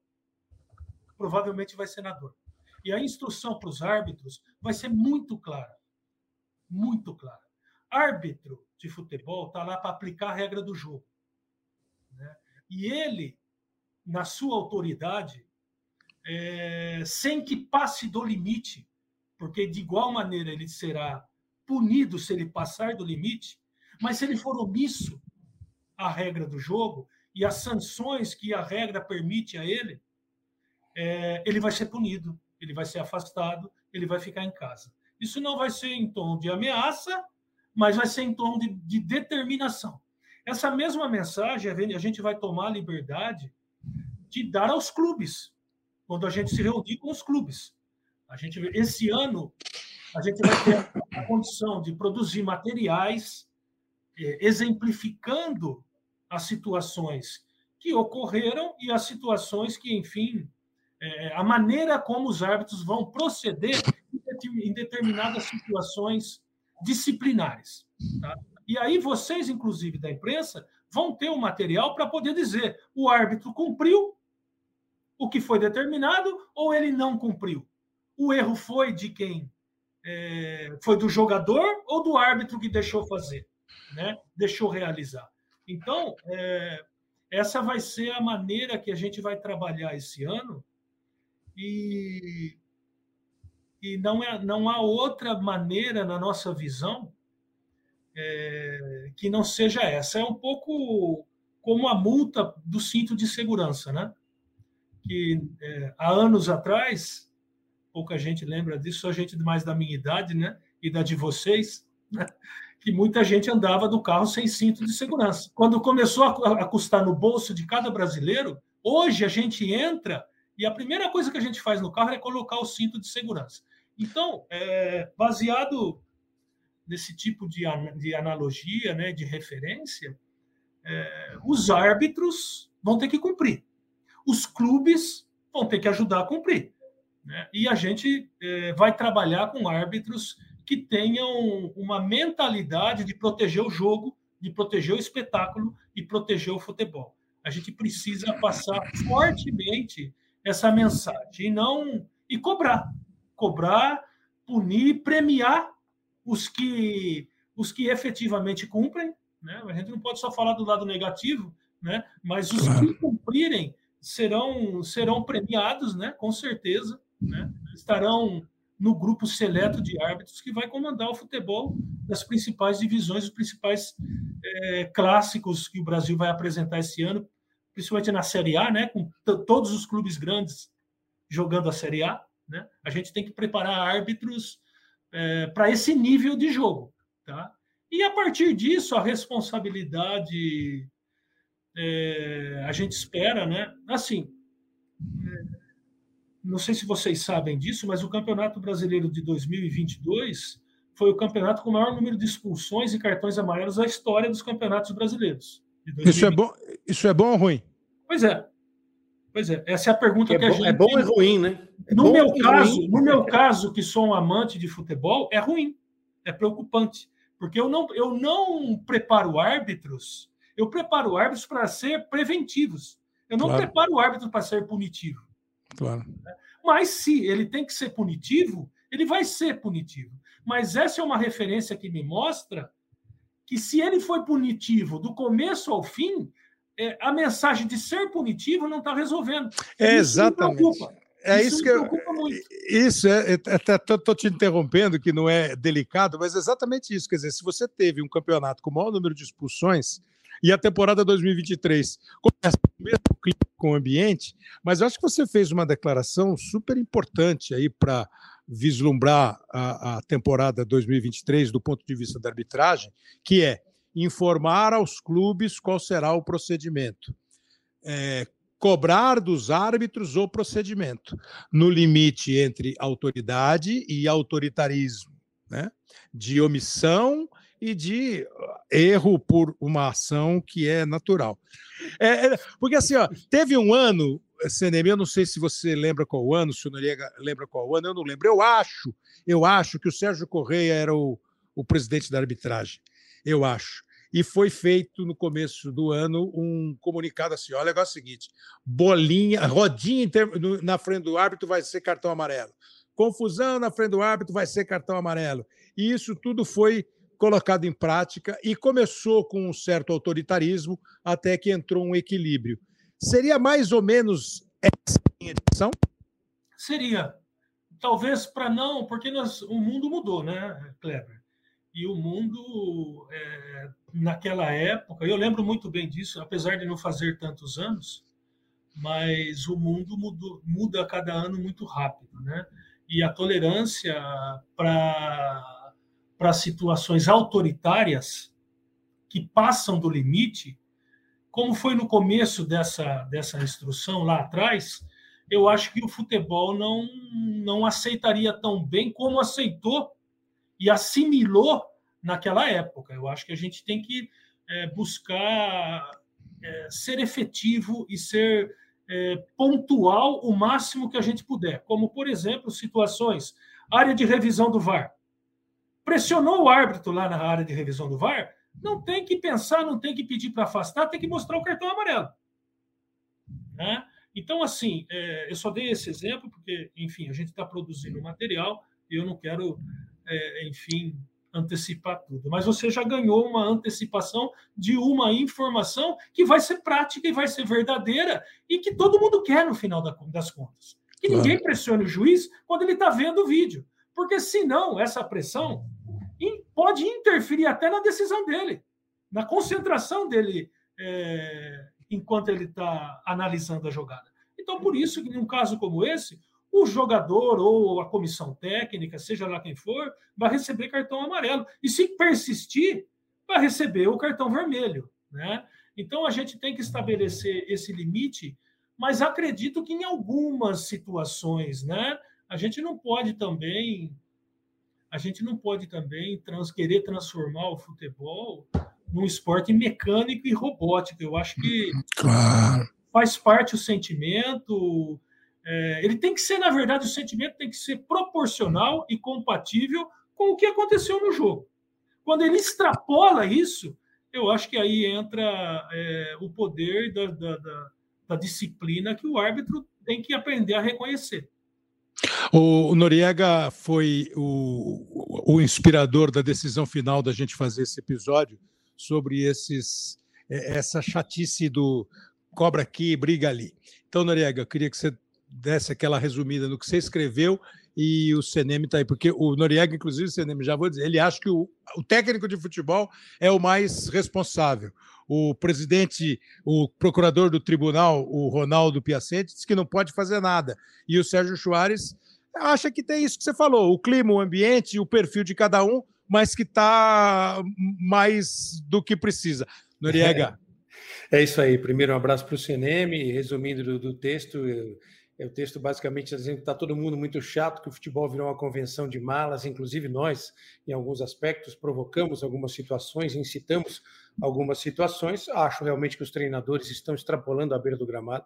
Provavelmente vai ser na dor. E a instrução para os árbitros vai ser muito clara. Muito clara. Árbitro de futebol está lá para aplicar a regra do jogo. Né? E ele, na sua autoridade, é, sem que passe do limite, porque de igual maneira ele será punido se ele passar do limite, mas se ele for omisso à regra do jogo e as sanções que a regra permite a ele, é, ele vai ser punido, ele vai ser afastado, ele vai ficar em casa. Isso não vai ser em tom de ameaça, mas vai ser em tom de, de determinação. Essa mesma mensagem a gente vai tomar a liberdade de dar aos clubes quando a gente se reunir com os clubes. A gente, esse ano, a gente vai ter a condição de produzir materiais exemplificando as situações que ocorreram e as situações que, enfim, é, a maneira como os árbitros vão proceder em determinadas situações disciplinares. Tá? E aí vocês, inclusive da imprensa, vão ter o um material para poder dizer o árbitro cumpriu o que foi determinado ou ele não cumpriu? O erro foi de quem? É, foi do jogador ou do árbitro que deixou fazer, né? deixou realizar? Então, é, essa vai ser a maneira que a gente vai trabalhar esse ano e, e não, é, não há outra maneira na nossa visão é, que não seja essa. É um pouco como a multa do cinto de segurança, né? que é, há anos atrás pouca gente lembra disso, só gente mais da minha idade, né? E da de vocês, né? Que muita gente andava do carro sem cinto de segurança. Quando começou a custar no bolso de cada brasileiro, hoje a gente entra e a primeira coisa que a gente faz no carro é colocar o cinto de segurança. Então, é, baseado nesse tipo de, de analogia, né, de referência, é, os árbitros vão ter que cumprir. Os clubes vão ter que ajudar a cumprir. Né? E a gente é, vai trabalhar com árbitros que tenham uma mentalidade de proteger o jogo, de proteger o espetáculo e proteger o futebol. A gente precisa passar fortemente essa mensagem e não e cobrar, cobrar, punir, premiar os que os que efetivamente cumprem, né? A gente não pode só falar do lado negativo, né? Mas os que cumprirem serão serão premiados, né? Com certeza, né? Estarão no grupo seleto de árbitros que vai comandar o futebol das principais divisões, os principais é, clássicos que o Brasil vai apresentar esse ano, principalmente na Série A, né? Com todos os clubes grandes jogando a Série A, né? A gente tem que preparar árbitros é, para esse nível de jogo, tá? E a partir disso, a responsabilidade é, a gente espera, né? Assim, não sei se vocês sabem disso, mas o Campeonato Brasileiro de 2022 foi o campeonato com o maior número de expulsões e cartões amarelos da história dos campeonatos brasileiros. Isso é bom, isso é bom ou ruim? Pois é. Pois é, essa é a pergunta é que a bom, gente É bom e ruim, né? É no meu caso, ruim. no meu caso, que sou um amante de futebol, é ruim, é preocupante, porque eu não, eu não preparo árbitros, eu preparo árbitros para ser preventivos. Eu não claro. preparo o árbitro para ser punitivo. Claro. Mas se ele tem que ser punitivo, ele vai ser punitivo. Mas essa é uma referência que me mostra que se ele foi punitivo do começo ao fim, é, a mensagem de ser punitivo não está resolvendo. É, exatamente. É isso, isso que eu. Isso é. Até estou te interrompendo, que não é delicado, mas é exatamente isso. Quer dizer, se você teve um campeonato com o maior número de expulsões, e a temporada 2023 começa com o mesmo clima com o ambiente, mas eu acho que você fez uma declaração super importante aí para vislumbrar a, a temporada 2023 do ponto de vista da arbitragem, que é informar aos clubes qual será o procedimento. É, cobrar dos árbitros o procedimento, no limite entre autoridade e autoritarismo, né? de omissão e de erro por uma ação que é natural. É, é, porque assim, ó, teve um ano, CNM, eu não sei se você lembra qual ano, se o Noriega lembra qual ano, eu não lembro. Eu acho, eu acho que o Sérgio Correia era o, o presidente da arbitragem. Eu acho. E foi feito no começo do ano um comunicado assim: olha, é o seguinte: bolinha, rodinha na frente do árbitro vai ser cartão amarelo. Confusão na frente do árbitro vai ser cartão amarelo. E isso tudo foi colocado em prática e começou com um certo autoritarismo até que entrou um equilíbrio. Seria mais ou menos essa edição? Seria. Talvez para não, porque nós, o mundo mudou, né, Kleber? E o mundo, é, naquela época, eu lembro muito bem disso, apesar de não fazer tantos anos, mas o mundo mudou, muda a cada ano muito rápido, né? E a tolerância para para situações autoritárias que passam do limite, como foi no começo dessa, dessa instrução lá atrás, eu acho que o futebol não, não aceitaria tão bem como aceitou e assimilou naquela época. Eu acho que a gente tem que é, buscar é, ser efetivo e ser é, pontual o máximo que a gente puder, como, por exemplo, situações, área de revisão do VAR pressionou o árbitro lá na área de revisão do VAR, não tem que pensar, não tem que pedir para afastar, tem que mostrar o cartão amarelo. Né? Então, assim, é, eu só dei esse exemplo porque, enfim, a gente está produzindo material e eu não quero, é, enfim, antecipar tudo. Mas você já ganhou uma antecipação de uma informação que vai ser prática e vai ser verdadeira e que todo mundo quer no final das contas. Que claro. ninguém pressione o juiz quando ele está vendo o vídeo. Porque senão essa pressão pode interferir até na decisão dele, na concentração dele é, enquanto ele está analisando a jogada. Então, por isso que, num caso como esse, o jogador ou a comissão técnica, seja lá quem for, vai receber cartão amarelo. E se persistir, vai receber o cartão vermelho. Né? Então a gente tem que estabelecer esse limite, mas acredito que em algumas situações, né, a gente não pode também a gente não pode também trans, querer transformar o futebol num esporte mecânico e robótico. Eu acho que claro. faz parte o sentimento, é, ele tem que ser, na verdade, o sentimento tem que ser proporcional e compatível com o que aconteceu no jogo. Quando ele extrapola isso, eu acho que aí entra é, o poder da, da, da, da, disciplina que o árbitro tem que aprender a reconhecer. O Noriega foi o, o inspirador da decisão final da gente fazer esse episódio sobre esses é, essa chatice do cobra aqui, briga ali. Então, Noriega, eu queria que você desse aquela resumida no que você escreveu e o CNM está aí, porque o Noriega, inclusive, o CNM, já vou dizer, ele acha que o, o técnico de futebol é o mais responsável. O presidente, o procurador do tribunal, o Ronaldo Piacente, diz que não pode fazer nada. E o Sérgio Soares acha que tem isso que você falou, o clima, o ambiente, o perfil de cada um, mas que está mais do que precisa. Noriega. É, é isso aí. Primeiro, um abraço para o CNM. Resumindo do, do texto, é o texto basicamente dizendo que está todo mundo muito chato, que o futebol virou uma convenção de malas, inclusive nós, em alguns aspectos, provocamos algumas situações, incitamos algumas situações. Acho realmente que os treinadores estão extrapolando a beira do gramado.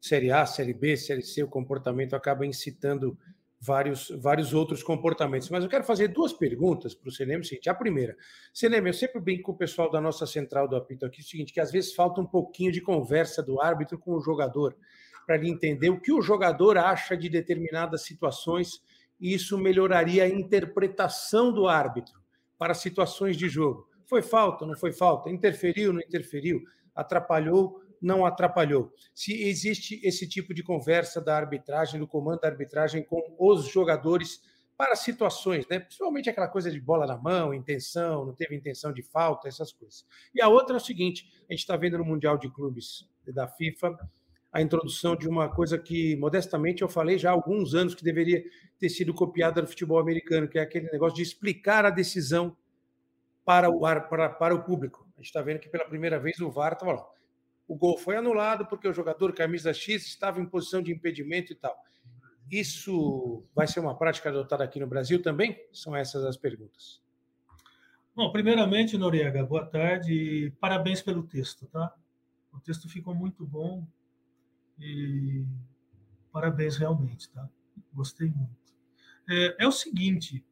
Série A, Série B, Série C, o comportamento acaba incitando vários, vários outros comportamentos. Mas eu quero fazer duas perguntas para o Celeme. A primeira, Celeme, eu sempre brinco com o pessoal da nossa central do apito aqui, o seguinte, que às vezes falta um pouquinho de conversa do árbitro com o jogador para ele entender o que o jogador acha de determinadas situações, e isso melhoraria a interpretação do árbitro para situações de jogo. Foi falta, não foi falta? Interferiu, não interferiu? Atrapalhou, não atrapalhou? Se existe esse tipo de conversa da arbitragem, do comando da arbitragem com os jogadores para situações, né? principalmente aquela coisa de bola na mão, intenção, não teve intenção de falta, essas coisas. E a outra é o seguinte: a gente está vendo no Mundial de Clubes da FIFA a introdução de uma coisa que, modestamente, eu falei já há alguns anos que deveria ter sido copiada no futebol americano, que é aquele negócio de explicar a decisão para o, para, para o público. A gente está vendo que pela primeira vez o VAR estava lá. O gol foi anulado porque o jogador camisa X estava em posição de impedimento e tal. Isso vai ser uma prática adotada aqui no Brasil também? São essas as perguntas. Bom, primeiramente, Noriega, boa tarde e parabéns pelo texto, tá? O texto ficou muito bom, e parabéns realmente, tá? Gostei muito. É, é o seguinte,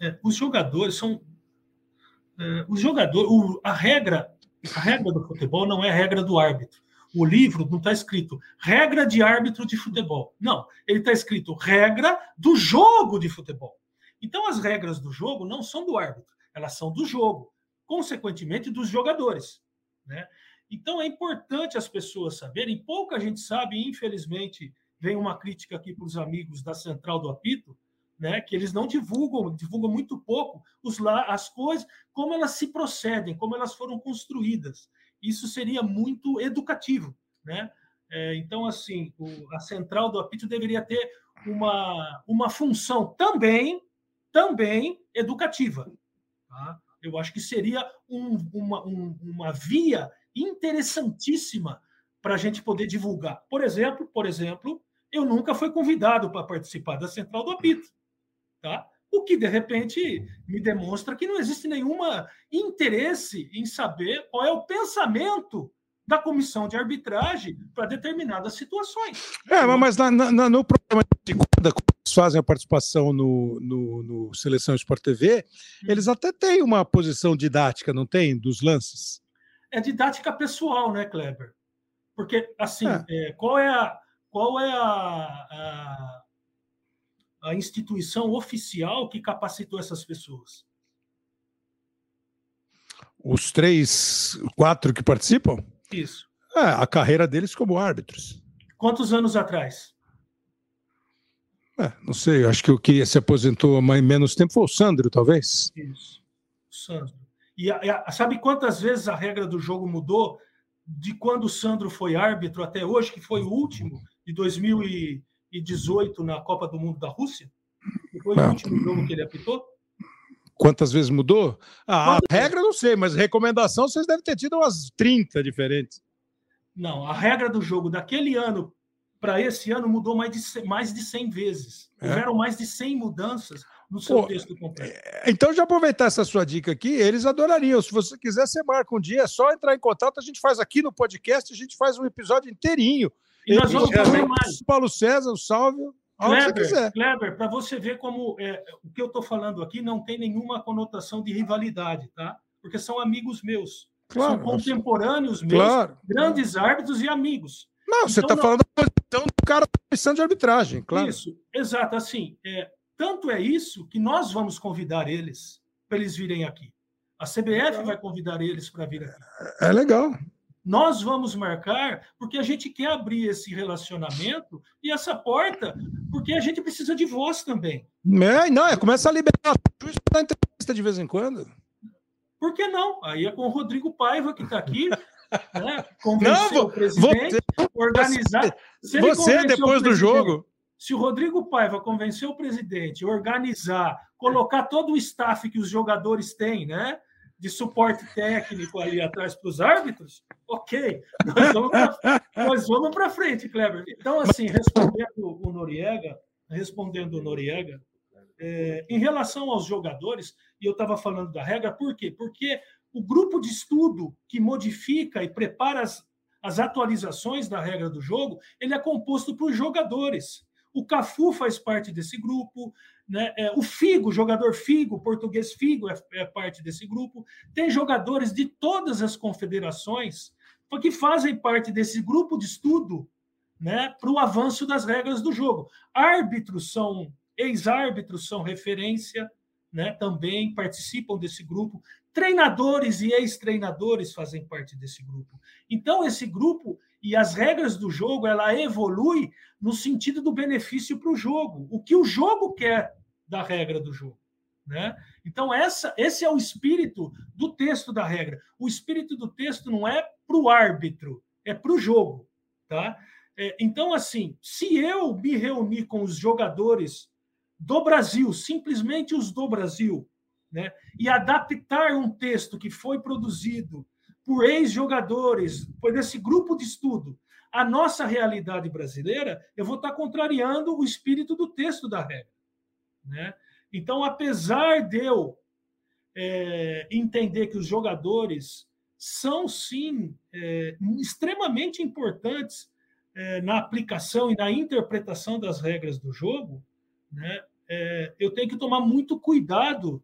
é, os jogadores são os jogadores, o, a regra, a regra do futebol não é a regra do árbitro. O livro não está escrito regra de árbitro de futebol. Não, ele está escrito regra do jogo de futebol. Então as regras do jogo não são do árbitro, elas são do jogo, consequentemente dos jogadores, né? Então é importante as pessoas saberem, pouca gente sabe, infelizmente, vem uma crítica aqui para os amigos da Central do Apito, né, que eles não divulgam, divulgam muito pouco os as coisas, como elas se procedem, como elas foram construídas. Isso seria muito educativo, né? É, então, assim, o, a Central do Apito deveria ter uma, uma função também, também educativa. Tá? Eu acho que seria um, uma, um, uma via interessantíssima para a gente poder divulgar. Por exemplo, por exemplo, eu nunca fui convidado para participar da Central do Apito, tá? O que de repente me demonstra que não existe nenhuma interesse em saber qual é o pensamento da comissão de arbitragem para determinadas situações. É, mas na, na, no programa de quando eles fazem a participação no, no, no Seleção Sport TV, hum. eles até têm uma posição didática, não tem? Dos lances é didática pessoal, né, Kleber? Porque, assim, é. É, qual é, a, qual é a, a, a, instituição oficial que capacitou essas pessoas? Os três, quatro que participam? Isso. É, a carreira deles como árbitros. Quantos anos atrás? É, não sei, acho que o que se aposentou há menos tempo foi o Sandro, talvez. Isso, o Sandro. E a, a, sabe quantas vezes a regra do jogo mudou de quando o Sandro foi árbitro até hoje, que foi o último, de 2000 e, 2018 na Copa do Mundo da Rússia? Depois do último jogo que ele apitou? Quantas vezes mudou? Ah, a regra não sei, mas recomendação vocês devem ter tido umas 30 diferentes. Não, a regra do jogo daquele ano para esse ano mudou mais de, mais de 100 vezes. É? Houveram mais de 100 mudanças no seu Pô, texto completo. É, então, já aproveitar essa sua dica aqui, eles adorariam. Se você quiser, você marca um dia, é só entrar em contato, a gente faz aqui no podcast, a gente faz um episódio inteirinho. E nós vamos fazer mais. Paulo César, o Salvio. Kleber, Kleber para você ver como é, o que eu estou falando aqui não tem nenhuma conotação de rivalidade, tá? Porque são amigos meus. Claro, são contemporâneos meus, claro. grandes árbitros e amigos. Não, você está então, falando da posição do cara da comissão de arbitragem, claro. Isso, exato. Assim, é, tanto é isso que nós vamos convidar eles para eles virem aqui. A CBF vai convidar eles para vir aqui. É legal. Nós vamos marcar porque a gente quer abrir esse relacionamento e essa porta, porque a gente precisa de voz também. É, não, é começa a liberar juiz para entrevista de vez em quando. Por que não? Aí é com o Rodrigo Paiva, que está aqui, né? convencer não, o presidente, você, organizar. Você, depois do jogo. Se o Rodrigo Paiva convencer o presidente, organizar, colocar todo o staff que os jogadores têm, né? De suporte técnico ali atrás para os árbitros, ok, nós vamos para frente, Kleber. Então, assim, respondendo o Noriega, respondendo o Noriega, é, em relação aos jogadores, e eu estava falando da regra, por quê? Porque o grupo de estudo que modifica e prepara as, as atualizações da regra do jogo, ele é composto por jogadores. O Cafu faz parte desse grupo, né? É, o Figo, jogador Figo, português Figo, é, é parte desse grupo. Tem jogadores de todas as confederações que fazem parte desse grupo de estudo né, para o avanço das regras do jogo. Árbitros são, ex-árbitros são referência, né, também participam desse grupo. Treinadores e ex-treinadores fazem parte desse grupo. Então, esse grupo e as regras do jogo, ela evolui no sentido do benefício para o jogo. O que o jogo quer da regra do jogo. Né? Então, essa, esse é o espírito do texto da regra. O espírito do texto não é para o árbitro, é para o jogo. Tá? É, então, assim, se eu me reunir com os jogadores do Brasil, simplesmente os do Brasil, né, e adaptar um texto que foi produzido por ex-jogadores, por esse grupo de estudo, a nossa realidade brasileira, eu vou estar contrariando o espírito do texto da regra. Né? Então, apesar de eu é, entender que os jogadores são, sim, é, extremamente importantes é, na aplicação e na interpretação das regras do jogo, né, é, eu tenho que tomar muito cuidado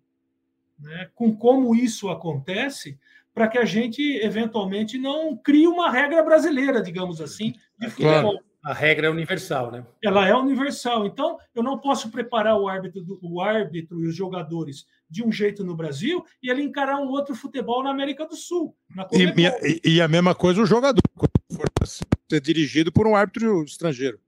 né, com como isso acontece, para que a gente, eventualmente, não crie uma regra brasileira, digamos assim, de futebol. Claro. A regra é universal, né? Ela é universal. Então, eu não posso preparar o árbitro, o árbitro e os jogadores de um jeito no Brasil e ele encarar um outro futebol na América do Sul. E, e, e, a mesma coisa o jogador, for ser dirigido por um árbitro estrangeiro.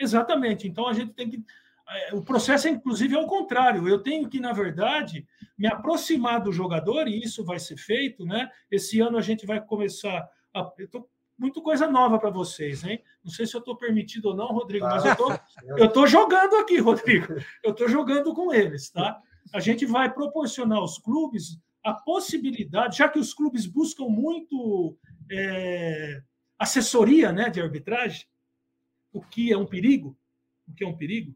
Exatamente. Então, a gente tem que. É, o processo, inclusive, é o contrário. Eu tenho que, na verdade, me aproximar do jogador, e isso vai ser feito, né? Esse ano a gente vai começar. A, eu estou muito coisa nova para vocês, hein? Não sei se eu estou permitido ou não, Rodrigo, mas eu tô, eu tô jogando aqui, Rodrigo. Eu estou jogando com eles, tá? A gente vai proporcionar aos clubes a possibilidade, já que os clubes buscam muito é, assessoria, né, de arbitragem, o que é um perigo, o que é um perigo,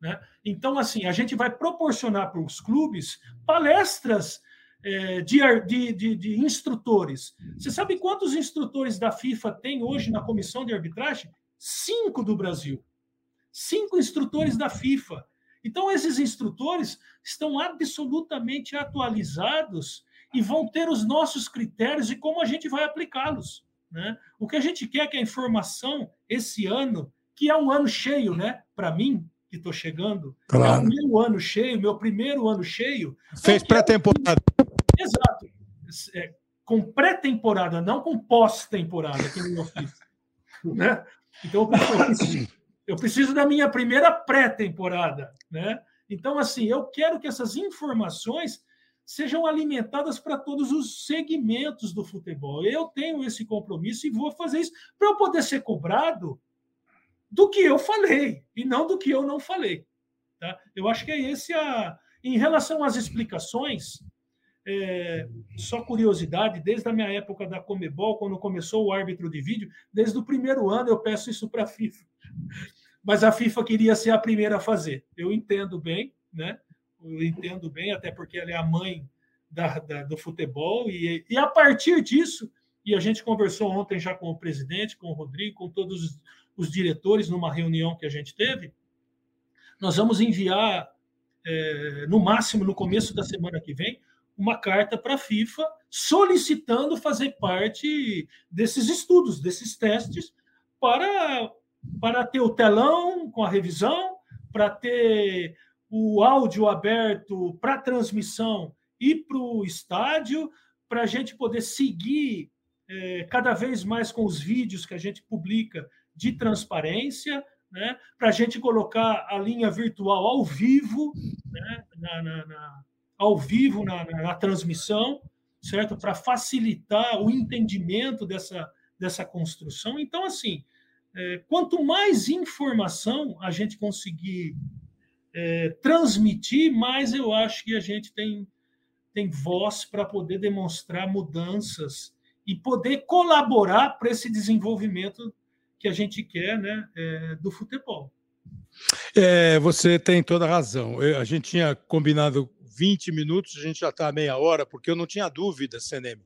né? Então, assim, a gente vai proporcionar para os clubes palestras é, de, de, de, instrutores. Você sabe quantos instrutores da FIFA tem hoje na comissão de arbitragem? Cinco do Brasil. Cinco instrutores da FIFA. Então, esses instrutores estão absolutamente atualizados e vão ter os nossos critérios e como a gente vai aplicá-los. Né? O que a gente quer é que a informação, esse ano, que é um ano cheio, né? Para mim, que estou chegando, claro. é o meu ano cheio, meu primeiro ano cheio. Fez pré-temporada. Exato. É, com pré-temporada, não com pós-temporada, que eu fiz. Né? Então, eu preciso, eu preciso da minha primeira pré-temporada. Né? Então, assim, eu quero que essas informações sejam alimentadas para todos os segmentos do futebol. Eu tenho esse compromisso e vou fazer isso para eu poder ser cobrado do que eu falei e não do que eu não falei. Tá? Eu acho que é esse a. Em relação às explicações, é, só curiosidade, desde a minha época da Comebol, quando começou o árbitro de vídeo, desde o primeiro ano eu peço isso para a FIFA. Mas a FIFA queria ser a primeira a fazer. Eu entendo bem, né? Eu entendo bem, até porque ela é a mãe da, da, do futebol, e, e a partir disso, e a gente conversou ontem já com o presidente, com o Rodrigo, com todos os, diretores, numa reunião que a gente teve, nós vamos enviar, é, no máximo no começo da semana que vem, uma carta para a FIFA solicitando fazer parte desses estudos, desses testes, para, para ter o telão com a revisão, para ter o áudio aberto para transmissão e para o estádio, para a gente poder seguir é, cada vez mais com os vídeos que a gente publica de transparência, né, para a gente colocar a linha virtual ao vivo, né, na, na, na, ao vivo na, transmissão, certo? Para facilitar o entendimento dessa, dessa construção. Então, assim, é, quanto mais informação a gente conseguir é, transmitir, mais eu acho que a gente tem, tem voz para poder demonstrar mudanças e poder colaborar para esse desenvolvimento que a gente quer né, é, do futebol. É, você tem toda a razão. Eu, a gente tinha combinado 20 minutos, a gente já está meia hora, porque eu não tinha dúvida, CNM.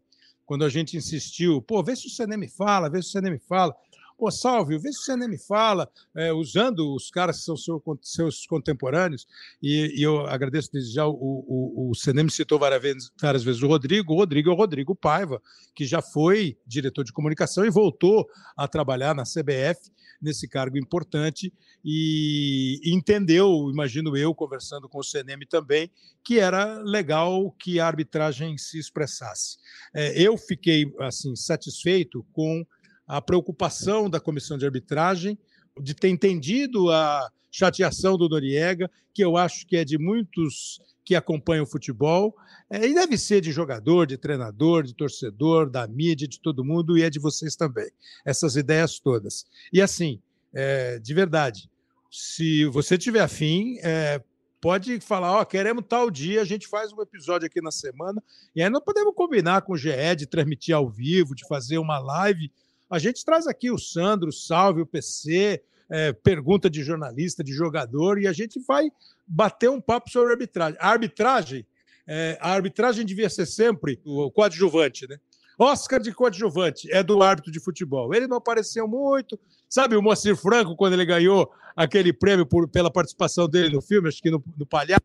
Quando a gente insistiu, pô, vê se o CNM fala, vê se o CNM fala. Pô, Salve, vê se o CNM fala, é, usando os caras que são seu, seus contemporâneos, e, e, eu agradeço desde já, o, o, o CNM citou várias vezes, várias vezes o Rodrigo, o Rodrigo é o Rodrigo Paiva, que já foi diretor de comunicação e voltou a trabalhar na CBF, nesse cargo importante, e entendeu, imagino eu, conversando com o CNM também, que era legal que a arbitragem se expressasse. É, eu fiquei assim satisfeito com a preocupação da comissão de arbitragem de ter entendido a chateação do Noriega, que eu acho que é de muitos que acompanham o futebol, é, e deve ser de jogador, de treinador, de torcedor, da mídia, de todo mundo, e é de vocês também, essas ideias todas. E assim, é, de verdade, se você tiver afim, é, pode falar, ó, queremos tal dia, a gente faz um episódio aqui na semana, e aí nós podemos combinar com o GE de transmitir ao vivo, de fazer uma live a gente traz aqui o Sandro, o Salve, o PC, é, pergunta de jornalista, de jogador, e a gente vai bater um papo sobre arbitragem. A arbitragem, é, a arbitragem devia ser sempre o coadjuvante, né? Oscar de coadjuvante é do árbitro de futebol. Ele não apareceu muito. Sabe o Moacir Franco, quando ele ganhou aquele prêmio por, pela participação dele no filme, acho que no, no Palhaço,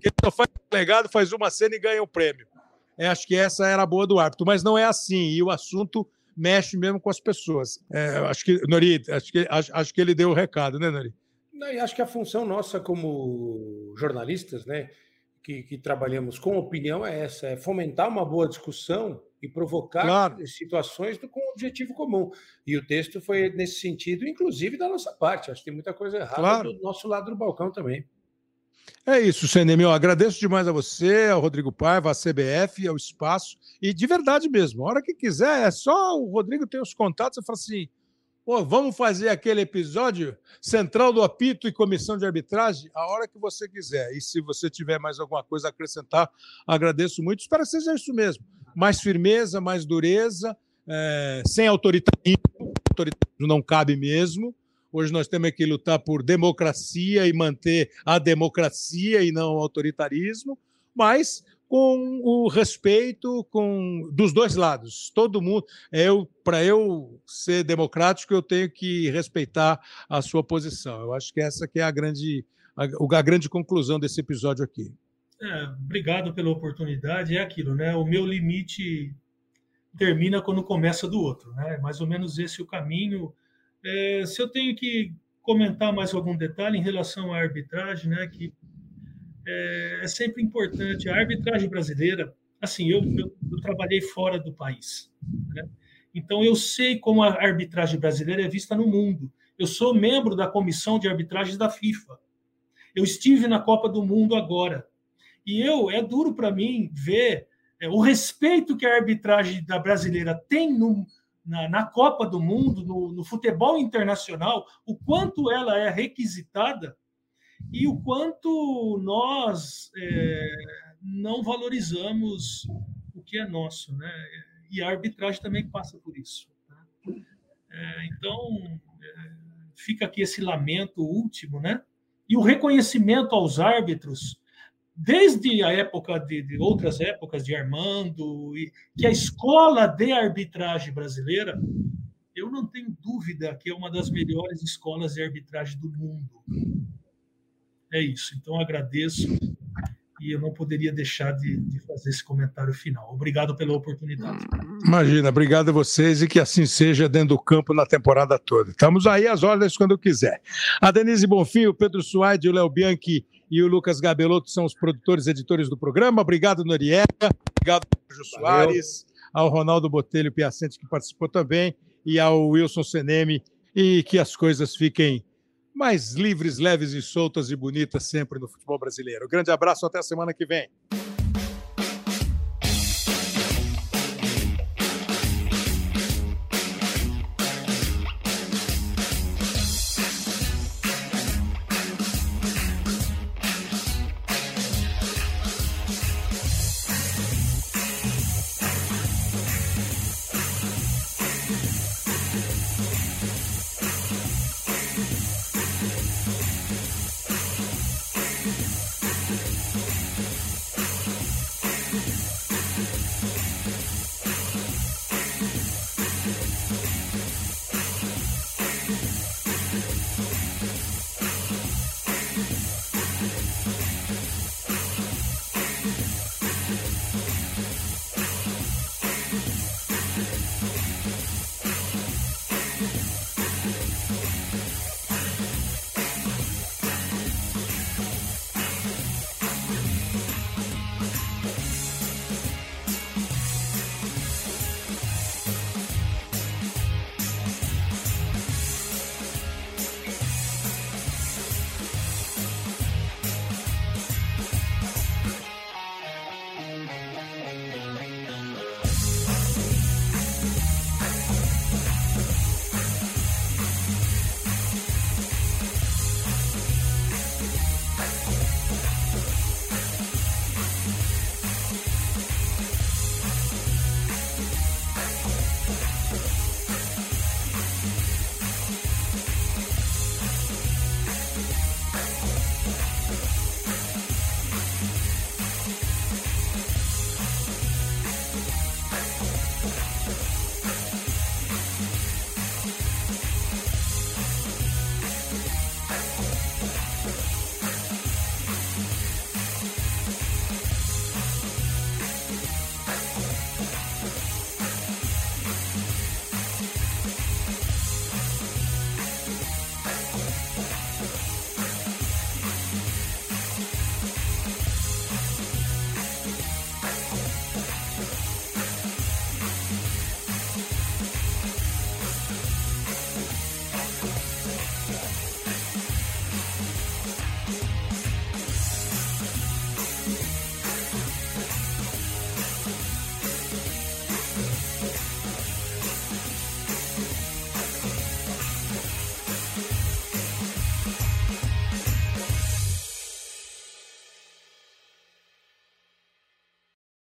que ele só faz legado, faz uma cena e ganha o um prêmio. É, acho que essa era a boa do árbitro, mas não é assim. E o assunto mexe mesmo com as pessoas. É, acho que, Nori, acho que, acho, acho que ele deu o recado, né, Nori? Não, acho que a função nossa como jornalistas, né, que, que, trabalhamos com opinião é essa, é fomentar uma boa discussão e provocar claro. situações com um objetivo comum. E o texto foi nesse sentido, inclusive da nossa parte. Acho que tem muita coisa errada claro. do nosso lado do balcão também. É isso, CNM. Eu agradeço demais a você, ao Rodrigo Paiva, à CBF, ao espaço. E de verdade mesmo, a hora que quiser, é só o Rodrigo ter os contatos e falar assim: Pô, vamos fazer aquele episódio central do apito e comissão de arbitragem a hora que você quiser. E se você tiver mais alguma coisa a acrescentar, agradeço muito. Espero que seja isso mesmo. Mais firmeza, mais dureza, é, sem autoritarismo. Autoritarismo não cabe mesmo. Hoje nós temos que lutar por democracia e manter a democracia e não o autoritarismo, mas com o respeito com dos dois lados. Todo mundo, eu para eu ser democrático, eu tenho que respeitar a sua posição. Eu acho que essa que é a grande a, a grande conclusão desse episódio aqui. É, obrigado pela oportunidade. É aquilo, né? O meu limite termina quando começa do outro, né? Mais ou menos esse o caminho é, se eu tenho que comentar mais algum detalhe em relação à arbitragem, né, que é, é sempre importante. A arbitragem brasileira, assim, eu, eu, eu trabalhei fora do país, né? então eu sei como a arbitragem brasileira é vista no mundo. Eu sou membro da comissão de arbitragem da FIFA. Eu estive na Copa do Mundo agora. E eu é duro para mim ver é, o respeito que a arbitragem da brasileira tem no, na, na Copa do Mundo, no, no, futebol internacional, o quanto ela é requisitada e o quanto nós é, não valorizamos o que é nosso, né? E a arbitragem também passa por isso. Né? É, então, é, fica aqui esse lamento último, né? E o reconhecimento aos árbitros desde a época de, de, outras épocas de Armando, e que a escola de arbitragem brasileira, eu não tenho dúvida que é uma das melhores escolas de arbitragem do mundo. É isso. Então agradeço e eu não poderia deixar de, de, fazer esse comentário final. Obrigado pela oportunidade. Imagina, obrigado a vocês e que assim seja dentro do campo na temporada toda. Estamos aí às ordens quando quiser. A Denise Bonfim, o Pedro Suaide, o Léo Bianchi e o Lucas Gabelotto são os produtores e editores do programa. Obrigado, Noriega. Obrigado, Sérgio Soares. Ao Ronaldo Botelho Piacente, que participou também. E ao Wilson Seneme. E que as coisas fiquem mais livres, leves e soltas e bonitas sempre no futebol brasileiro. grande abraço, até a semana que vem.